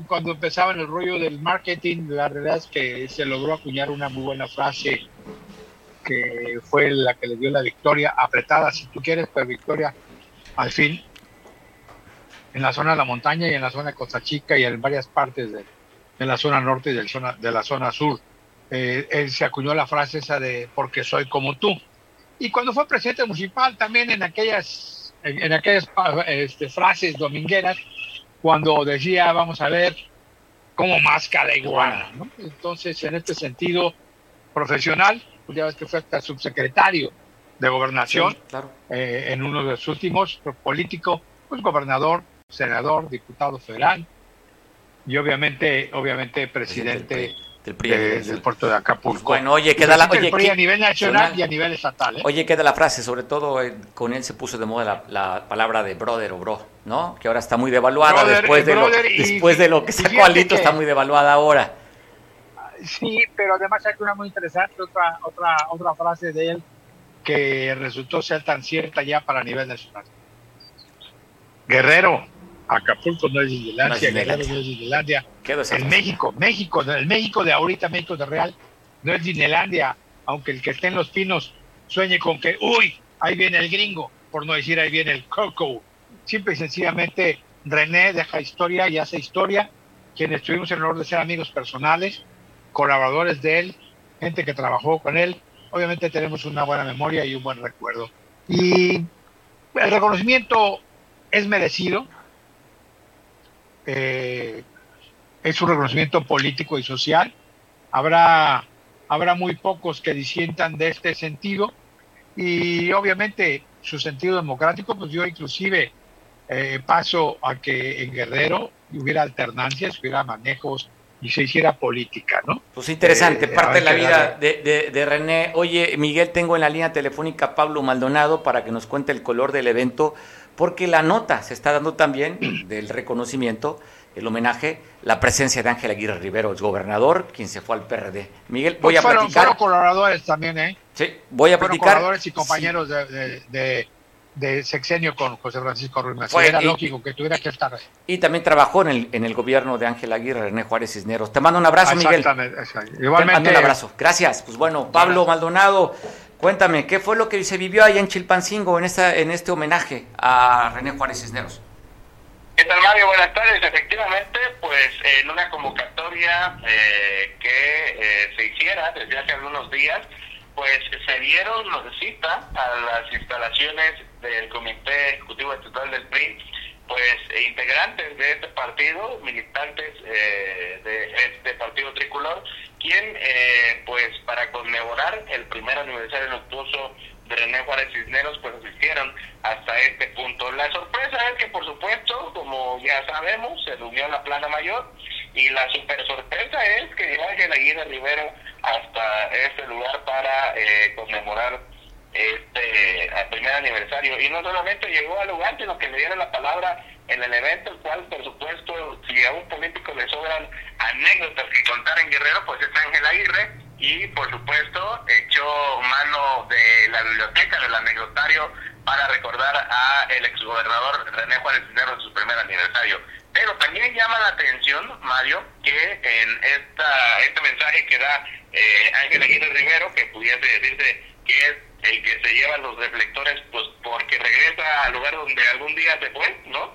cuando empezaba en el rollo del marketing, la realidad es que se logró acuñar una muy buena frase que fue la que le dio la victoria apretada, si tú quieres, pero victoria al fin en la zona de la montaña y en la zona de Costa Chica y en varias partes de, de la zona norte y del zona, de la zona sur. Eh, él se acuñó la frase esa de porque soy como tú. Y cuando fue presidente municipal, también en aquellas, en, en aquellas este, frases domingueras, cuando decía, vamos a ver, como máscara iguana. ¿no? Entonces, en este sentido profesional, pues ya ves que fue hasta subsecretario de gobernación, Sí, claro. eh, en uno de los últimos, político, pues gobernador, senador, diputado federal y obviamente, obviamente presidente del PRI, de- del puerto de Acapulco. Bueno, oye, queda la, oye, PRI ¿qué- a nivel nacional y a nivel estatal. ¿eh? Oye, queda la frase, sobre todo eh, con él se puso de moda la, la palabra de brother o bro, ¿no? Que ahora está muy devaluada Brother, después, de lo, y- después de lo que sacó Alito, que- está muy devaluada ahora. Sí, pero además hay una muy interesante, otra, otra, otra frase de él que resultó ser tan cierta ya para nivel nacional. Guerrero, Acapulco no es Disneylandia, Guerrero no es Disneylandia. Frase. México, México, el México de ahorita, México de real, no es Disneylandia, aunque el que esté en los pinos sueñe con que, uy, ahí viene el gringo, por no decir ahí viene el coco. Simple y sencillamente, René deja historia y hace historia. Quienes tuvimos el honor de ser amigos personales, colaboradores de él, gente que trabajó con él, obviamente tenemos una buena memoria y un buen recuerdo. Y el reconocimiento es merecido. Eh, es un reconocimiento político y social. Habrá, habrá muy pocos que disientan de este sentido y obviamente su sentido democrático pues dio inclusive eh, paso a que en Guerrero hubiera alternancias, hubiera manejos y se hiciera política, ¿no? Pues interesante, Eh, parte de la vida de, de- de René. Oye, Miguel, tengo en la línea telefónica a Pablo Maldonado para que nos cuente el color del evento, porque la nota se está dando también del reconocimiento, el homenaje, la presencia de Ángel Aguirre Rivero, el gobernador, quien se fue al PRD. Miguel, voy a Pues fueron, platicar. fueron colaboradores también, ¿eh? Sí, voy a Fueron platicar. colaboradores y compañeros de, de, de- de sexenio con José Francisco Ruiz. Fue- Era y- lógico que tuviera que estar. Y también trabajó en el, en el gobierno de Ángel Aguirre, René Juárez Cisneros. Te mando un abrazo, Miguel. Exactamente, exacto. Te Igualmente. mando un abrazo. Gracias. Pues bueno, Pablo Maldonado, cuéntame, ¿qué fue lo que se vivió allá en Chilpancingo en, esta, en este homenaje a René Juárez Cisneros? ¿Qué tal Mario? Buenas tardes. Efectivamente, pues en una convocatoria eh, que eh, se hiciera desde hace algunos días, pues se dieron cita a las instalaciones del Comité Ejecutivo Estatal del PRI, pues integrantes de este partido, militantes eh, de este partido tricolor, quien pues para conmemorar el primer aniversario luctuoso de René Juárez Cisneros pues asistieron hasta este punto. La sorpresa es que por supuesto, como ya sabemos, se reunió la plana mayor y la super sorpresa es que Ángel Aguirre Rivero hasta este lugar para eh, conmemorar este primer aniversario y no solamente llegó al lugar sino que le dieron la palabra en el evento el cual por supuesto si a un político le sobran anécdotas que contar en Guerrero pues es Ángel Aguirre y por supuesto echó mano de la biblioteca del anecdotario para recordar a el exgobernador René Juárez Cisneros en su primer aniversario. Pero también llama la atención, Mario, que en esta este mensaje que da eh, Ángel Aguirre Rivero, que pudiese decirse que es el que se lleva los reflectores, pues porque regresa al lugar donde algún día se fue, ¿no?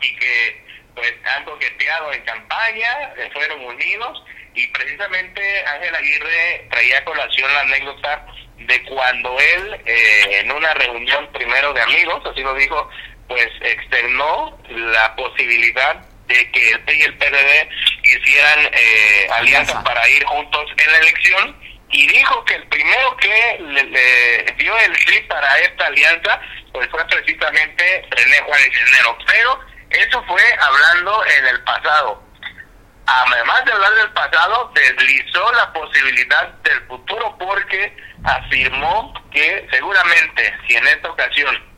Y que pues han coqueteado en campaña, eh, fueron unidos y precisamente Ángel Aguirre traía a colación la anécdota de cuando él eh, en una reunión primero de amigos, así lo dijo, pues externó la posibilidad de que el PRI y el PRD hicieran eh, alianzas para ir juntos en la elección y dijo que el primero que le, dio el sí para esta alianza pues fue precisamente René Juárez Cisneros, pero eso fue hablando en el pasado. Además de hablar del pasado, deslizó la posibilidad del futuro porque afirmó que seguramente si en esta ocasión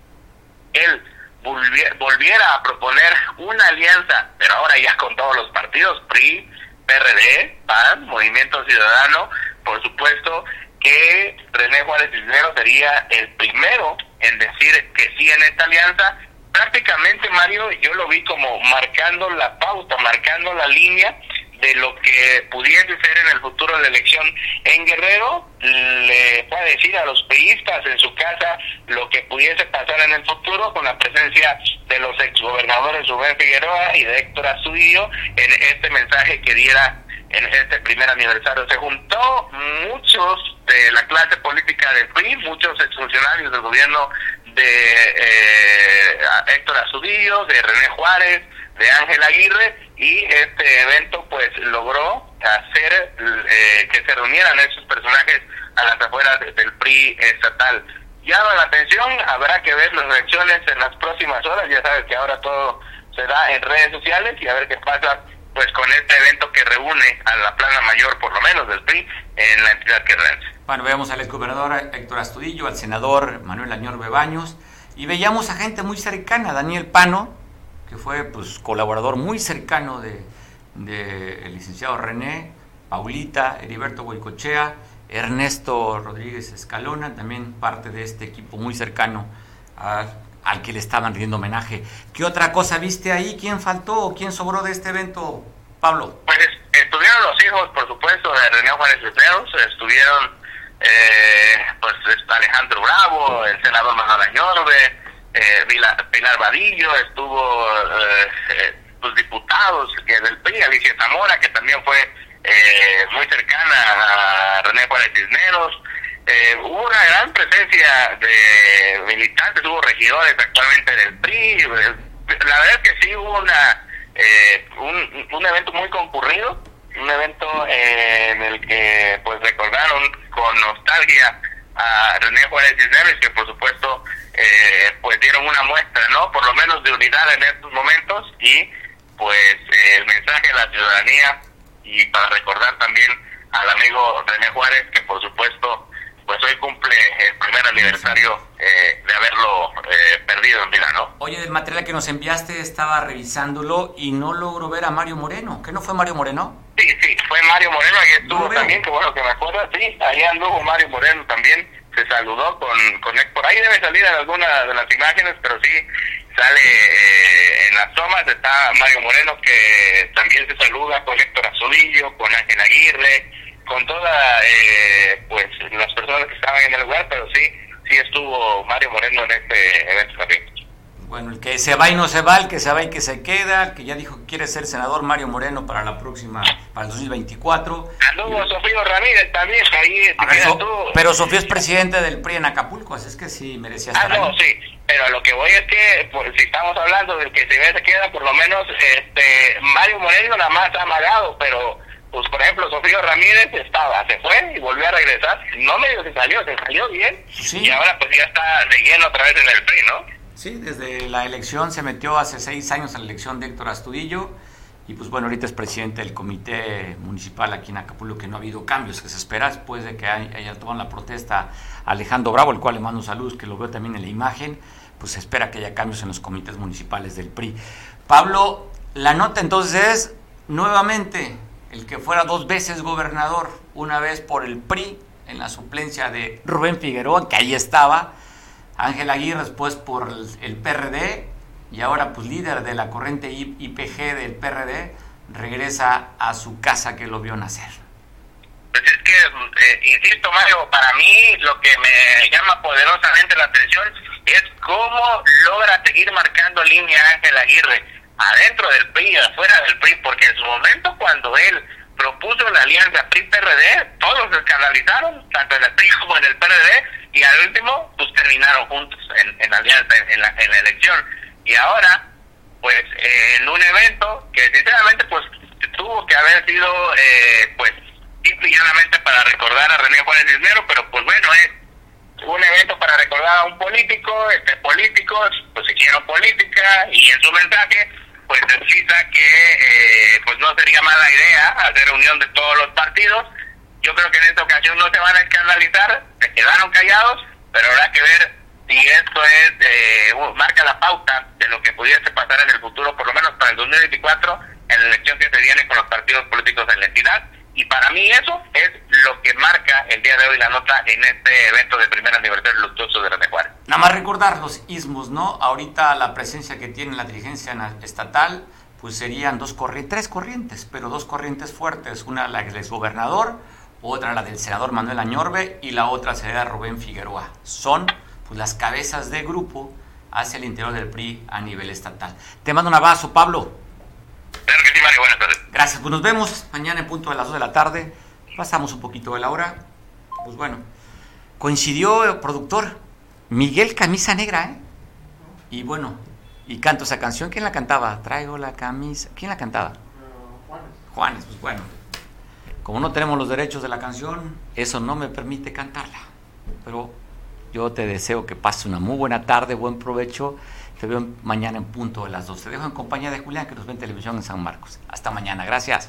él volviera a proponer una alianza, pero ahora ya con todos los partidos, PRI, PRD, PAN, Movimiento Ciudadano, por supuesto que René Juárez Cisneros sería el primero en decir que sí en esta alianza. Prácticamente Mario yo lo vi como marcando la pauta, marcando la línea de lo que pudiese ser en el futuro de la elección en Guerrero, le puede decir a los peístas en su casa lo que pudiese pasar en el futuro con la presencia de los exgobernadores Rubén Figueroa y de Héctor Astudillo en este mensaje que diera en este primer aniversario. Se juntó muchos de la clase política del PRI, muchos exfuncionarios del gobierno de eh, Héctor Azudillo, de René Juárez, de Ángel Aguirre, y este evento pues logró hacer eh, que se reunieran esos personajes a las afueras del PRI estatal. Llama la atención, habrá que ver las reacciones en las próximas horas, ya sabes que ahora todo se da en redes sociales y a ver qué pasa pues con este evento que reúne a la plana mayor, por lo menos del PRI, en la entidad que Bueno, vemos al exgobernador Héctor Astudillo, al senador Manuel Añor Bebaños, y veíamos a gente muy cercana, Daniel Pano, que fue pues colaborador muy cercano de, el licenciado René, Paulita, Heriberto Boicochea, Ernesto Rodríguez Escalona, también parte de este equipo muy cercano al que le estaban rindiendo homenaje. ¿Qué otra cosa viste ahí? ¿Quién faltó quién sobró de este evento, Pablo? Pues estuvieron los hijos, por supuesto, de René Juárez Cisneros, estuvieron eh, pues Alejandro Bravo, el senador Manuel Añorbe, eh, Pilar Vadillo, estuvo eh, eh pues diputados del PRI, Alicia Zamora, que también fue eh, muy cercana a René Juárez Cisneros, eh, hubo una gran presencia de militantes, hubo regidores actualmente del PRI, la verdad es que sí hubo una eh, un, un evento muy concurrido, un evento en el que pues recordaron con nostalgia a René Juárez Cisneros que por supuesto eh, pues dieron una muestra, ¿no? Por lo menos de unidad en estos momentos y pues el mensaje de la ciudadanía y para recordar también al amigo René Juárez que por supuesto pues hoy cumple el primer aniversario eh, de haberlo eh, perdido en vida, ¿no? Oye, del material que nos enviaste estaba revisándolo y no logro ver a Mario Moreno. ¿Qué no fue Mario Moreno? Sí, sí, fue Mario Moreno, ahí estuvo también, que bueno que me acuerdo, sí, ahí anduvo Mario Moreno también, se saludó con, con por ahí debe salir en alguna de las imágenes, pero sí sale eh, en las tomas, está Mario Moreno que también se saluda con Héctor Azudillo, con Ángel Aguirre, con todas eh, pues las personas que estaban en el lugar, pero sí, sí estuvo Mario Moreno en este evento también. Bueno, el que se va y no se va, el que se va y que se queda, el que ya dijo que quiere ser senador Mario Moreno para la próxima, para el 2024. Anduvo Sofía Ramírez también, ahí Pero Sofía es presidente del PRI en Acapulco, así es que sí merecía estar Ah, no, sí, pero lo que voy es que, pues, si estamos hablando del que se ve se queda, por lo menos este Mario Moreno nada más ha amagado, pero pues por ejemplo Sofía Ramírez estaba, se fue y volvió a regresar, no medio se salió, se salió bien y ahora pues ya está de lleno otra vez en el PRI, ¿no? Sí, desde la elección se metió hace seis años a la elección de Héctor Astudillo y pues bueno, ahorita es presidente del comité municipal aquí en Acapulco, que no ha habido cambios, que se espera después de que haya tomado la protesta Alejandro Bravo, el cual le mando salud, que lo veo también en la imagen, pues se espera que haya cambios en los comités municipales del PRI. Pablo, la nota entonces es nuevamente el que fuera dos veces gobernador, una vez por el PRI, en la suplencia de Rubén Figueroa, que ahí estaba, Ángel Aguirre después por el, PRD, y ahora pues líder de la corriente IPG del PRD, regresa a su casa que lo vio nacer. Pues es que, eh, insisto Mario, para mí lo que me llama poderosamente la atención es cómo logra seguir marcando línea Ángel Aguirre adentro del PRI afuera del PRI, porque en su momento cuando él propuso la alianza PRI-PRD, todos se escandalizaron, tanto en el PRI como en el PRD, y al último, pues terminaron juntos en, en alianza, en la, en la elección. Y ahora, pues en un evento que sinceramente pues tuvo que haber sido, eh, pues, simple para recordar a René Juárez Cisnero, pero pues bueno, es un evento para recordar a un político, este políticos pues hicieron política y en su mensaje pues explica que eh, pues no sería mala idea hacer reunión de todos los partidos. Yo creo que en esta ocasión no se van a escandalizar, se quedaron callados, pero habrá que ver si esto es eh, marca la pauta de lo que pudiese pasar en el futuro, por lo menos para el 2024, en la elección que se viene con los partidos políticos en la entidad. Y para mí eso es lo que marca el día de hoy la nota en este evento de primer aniversario luctuoso de René Juárez. Nada más recordar los ismos, ¿no? Ahorita la presencia que tiene la dirigencia estatal, pues serían dos corrientes, tres corrientes, pero dos corrientes fuertes. Una la del exgobernador, otra la del senador Manuel Añorbe y la otra sería Rubén Figueroa. Son pues las cabezas de grupo hacia el interior del PRI a nivel estatal. Te mando un abrazo, Pablo. Gracias, pues nos vemos mañana en punto de las 2 de la tarde. Pasamos un poquito de la hora. Pues bueno, coincidió el productor Miguel Camisa Negra, ¿eh? Y bueno, y canto esa canción. ¿Quién la cantaba? Traigo la camisa. ¿Quién la cantaba? Juanes. Juanes, pues bueno. Como no tenemos los derechos de la canción, eso no me permite cantarla. Pero yo te deseo que pase una muy buena tarde, buen provecho te veo mañana en punto de las 12. Te dejo en compañía de Julián, que nos ve en televisión en San Marcos. Hasta mañana. Gracias.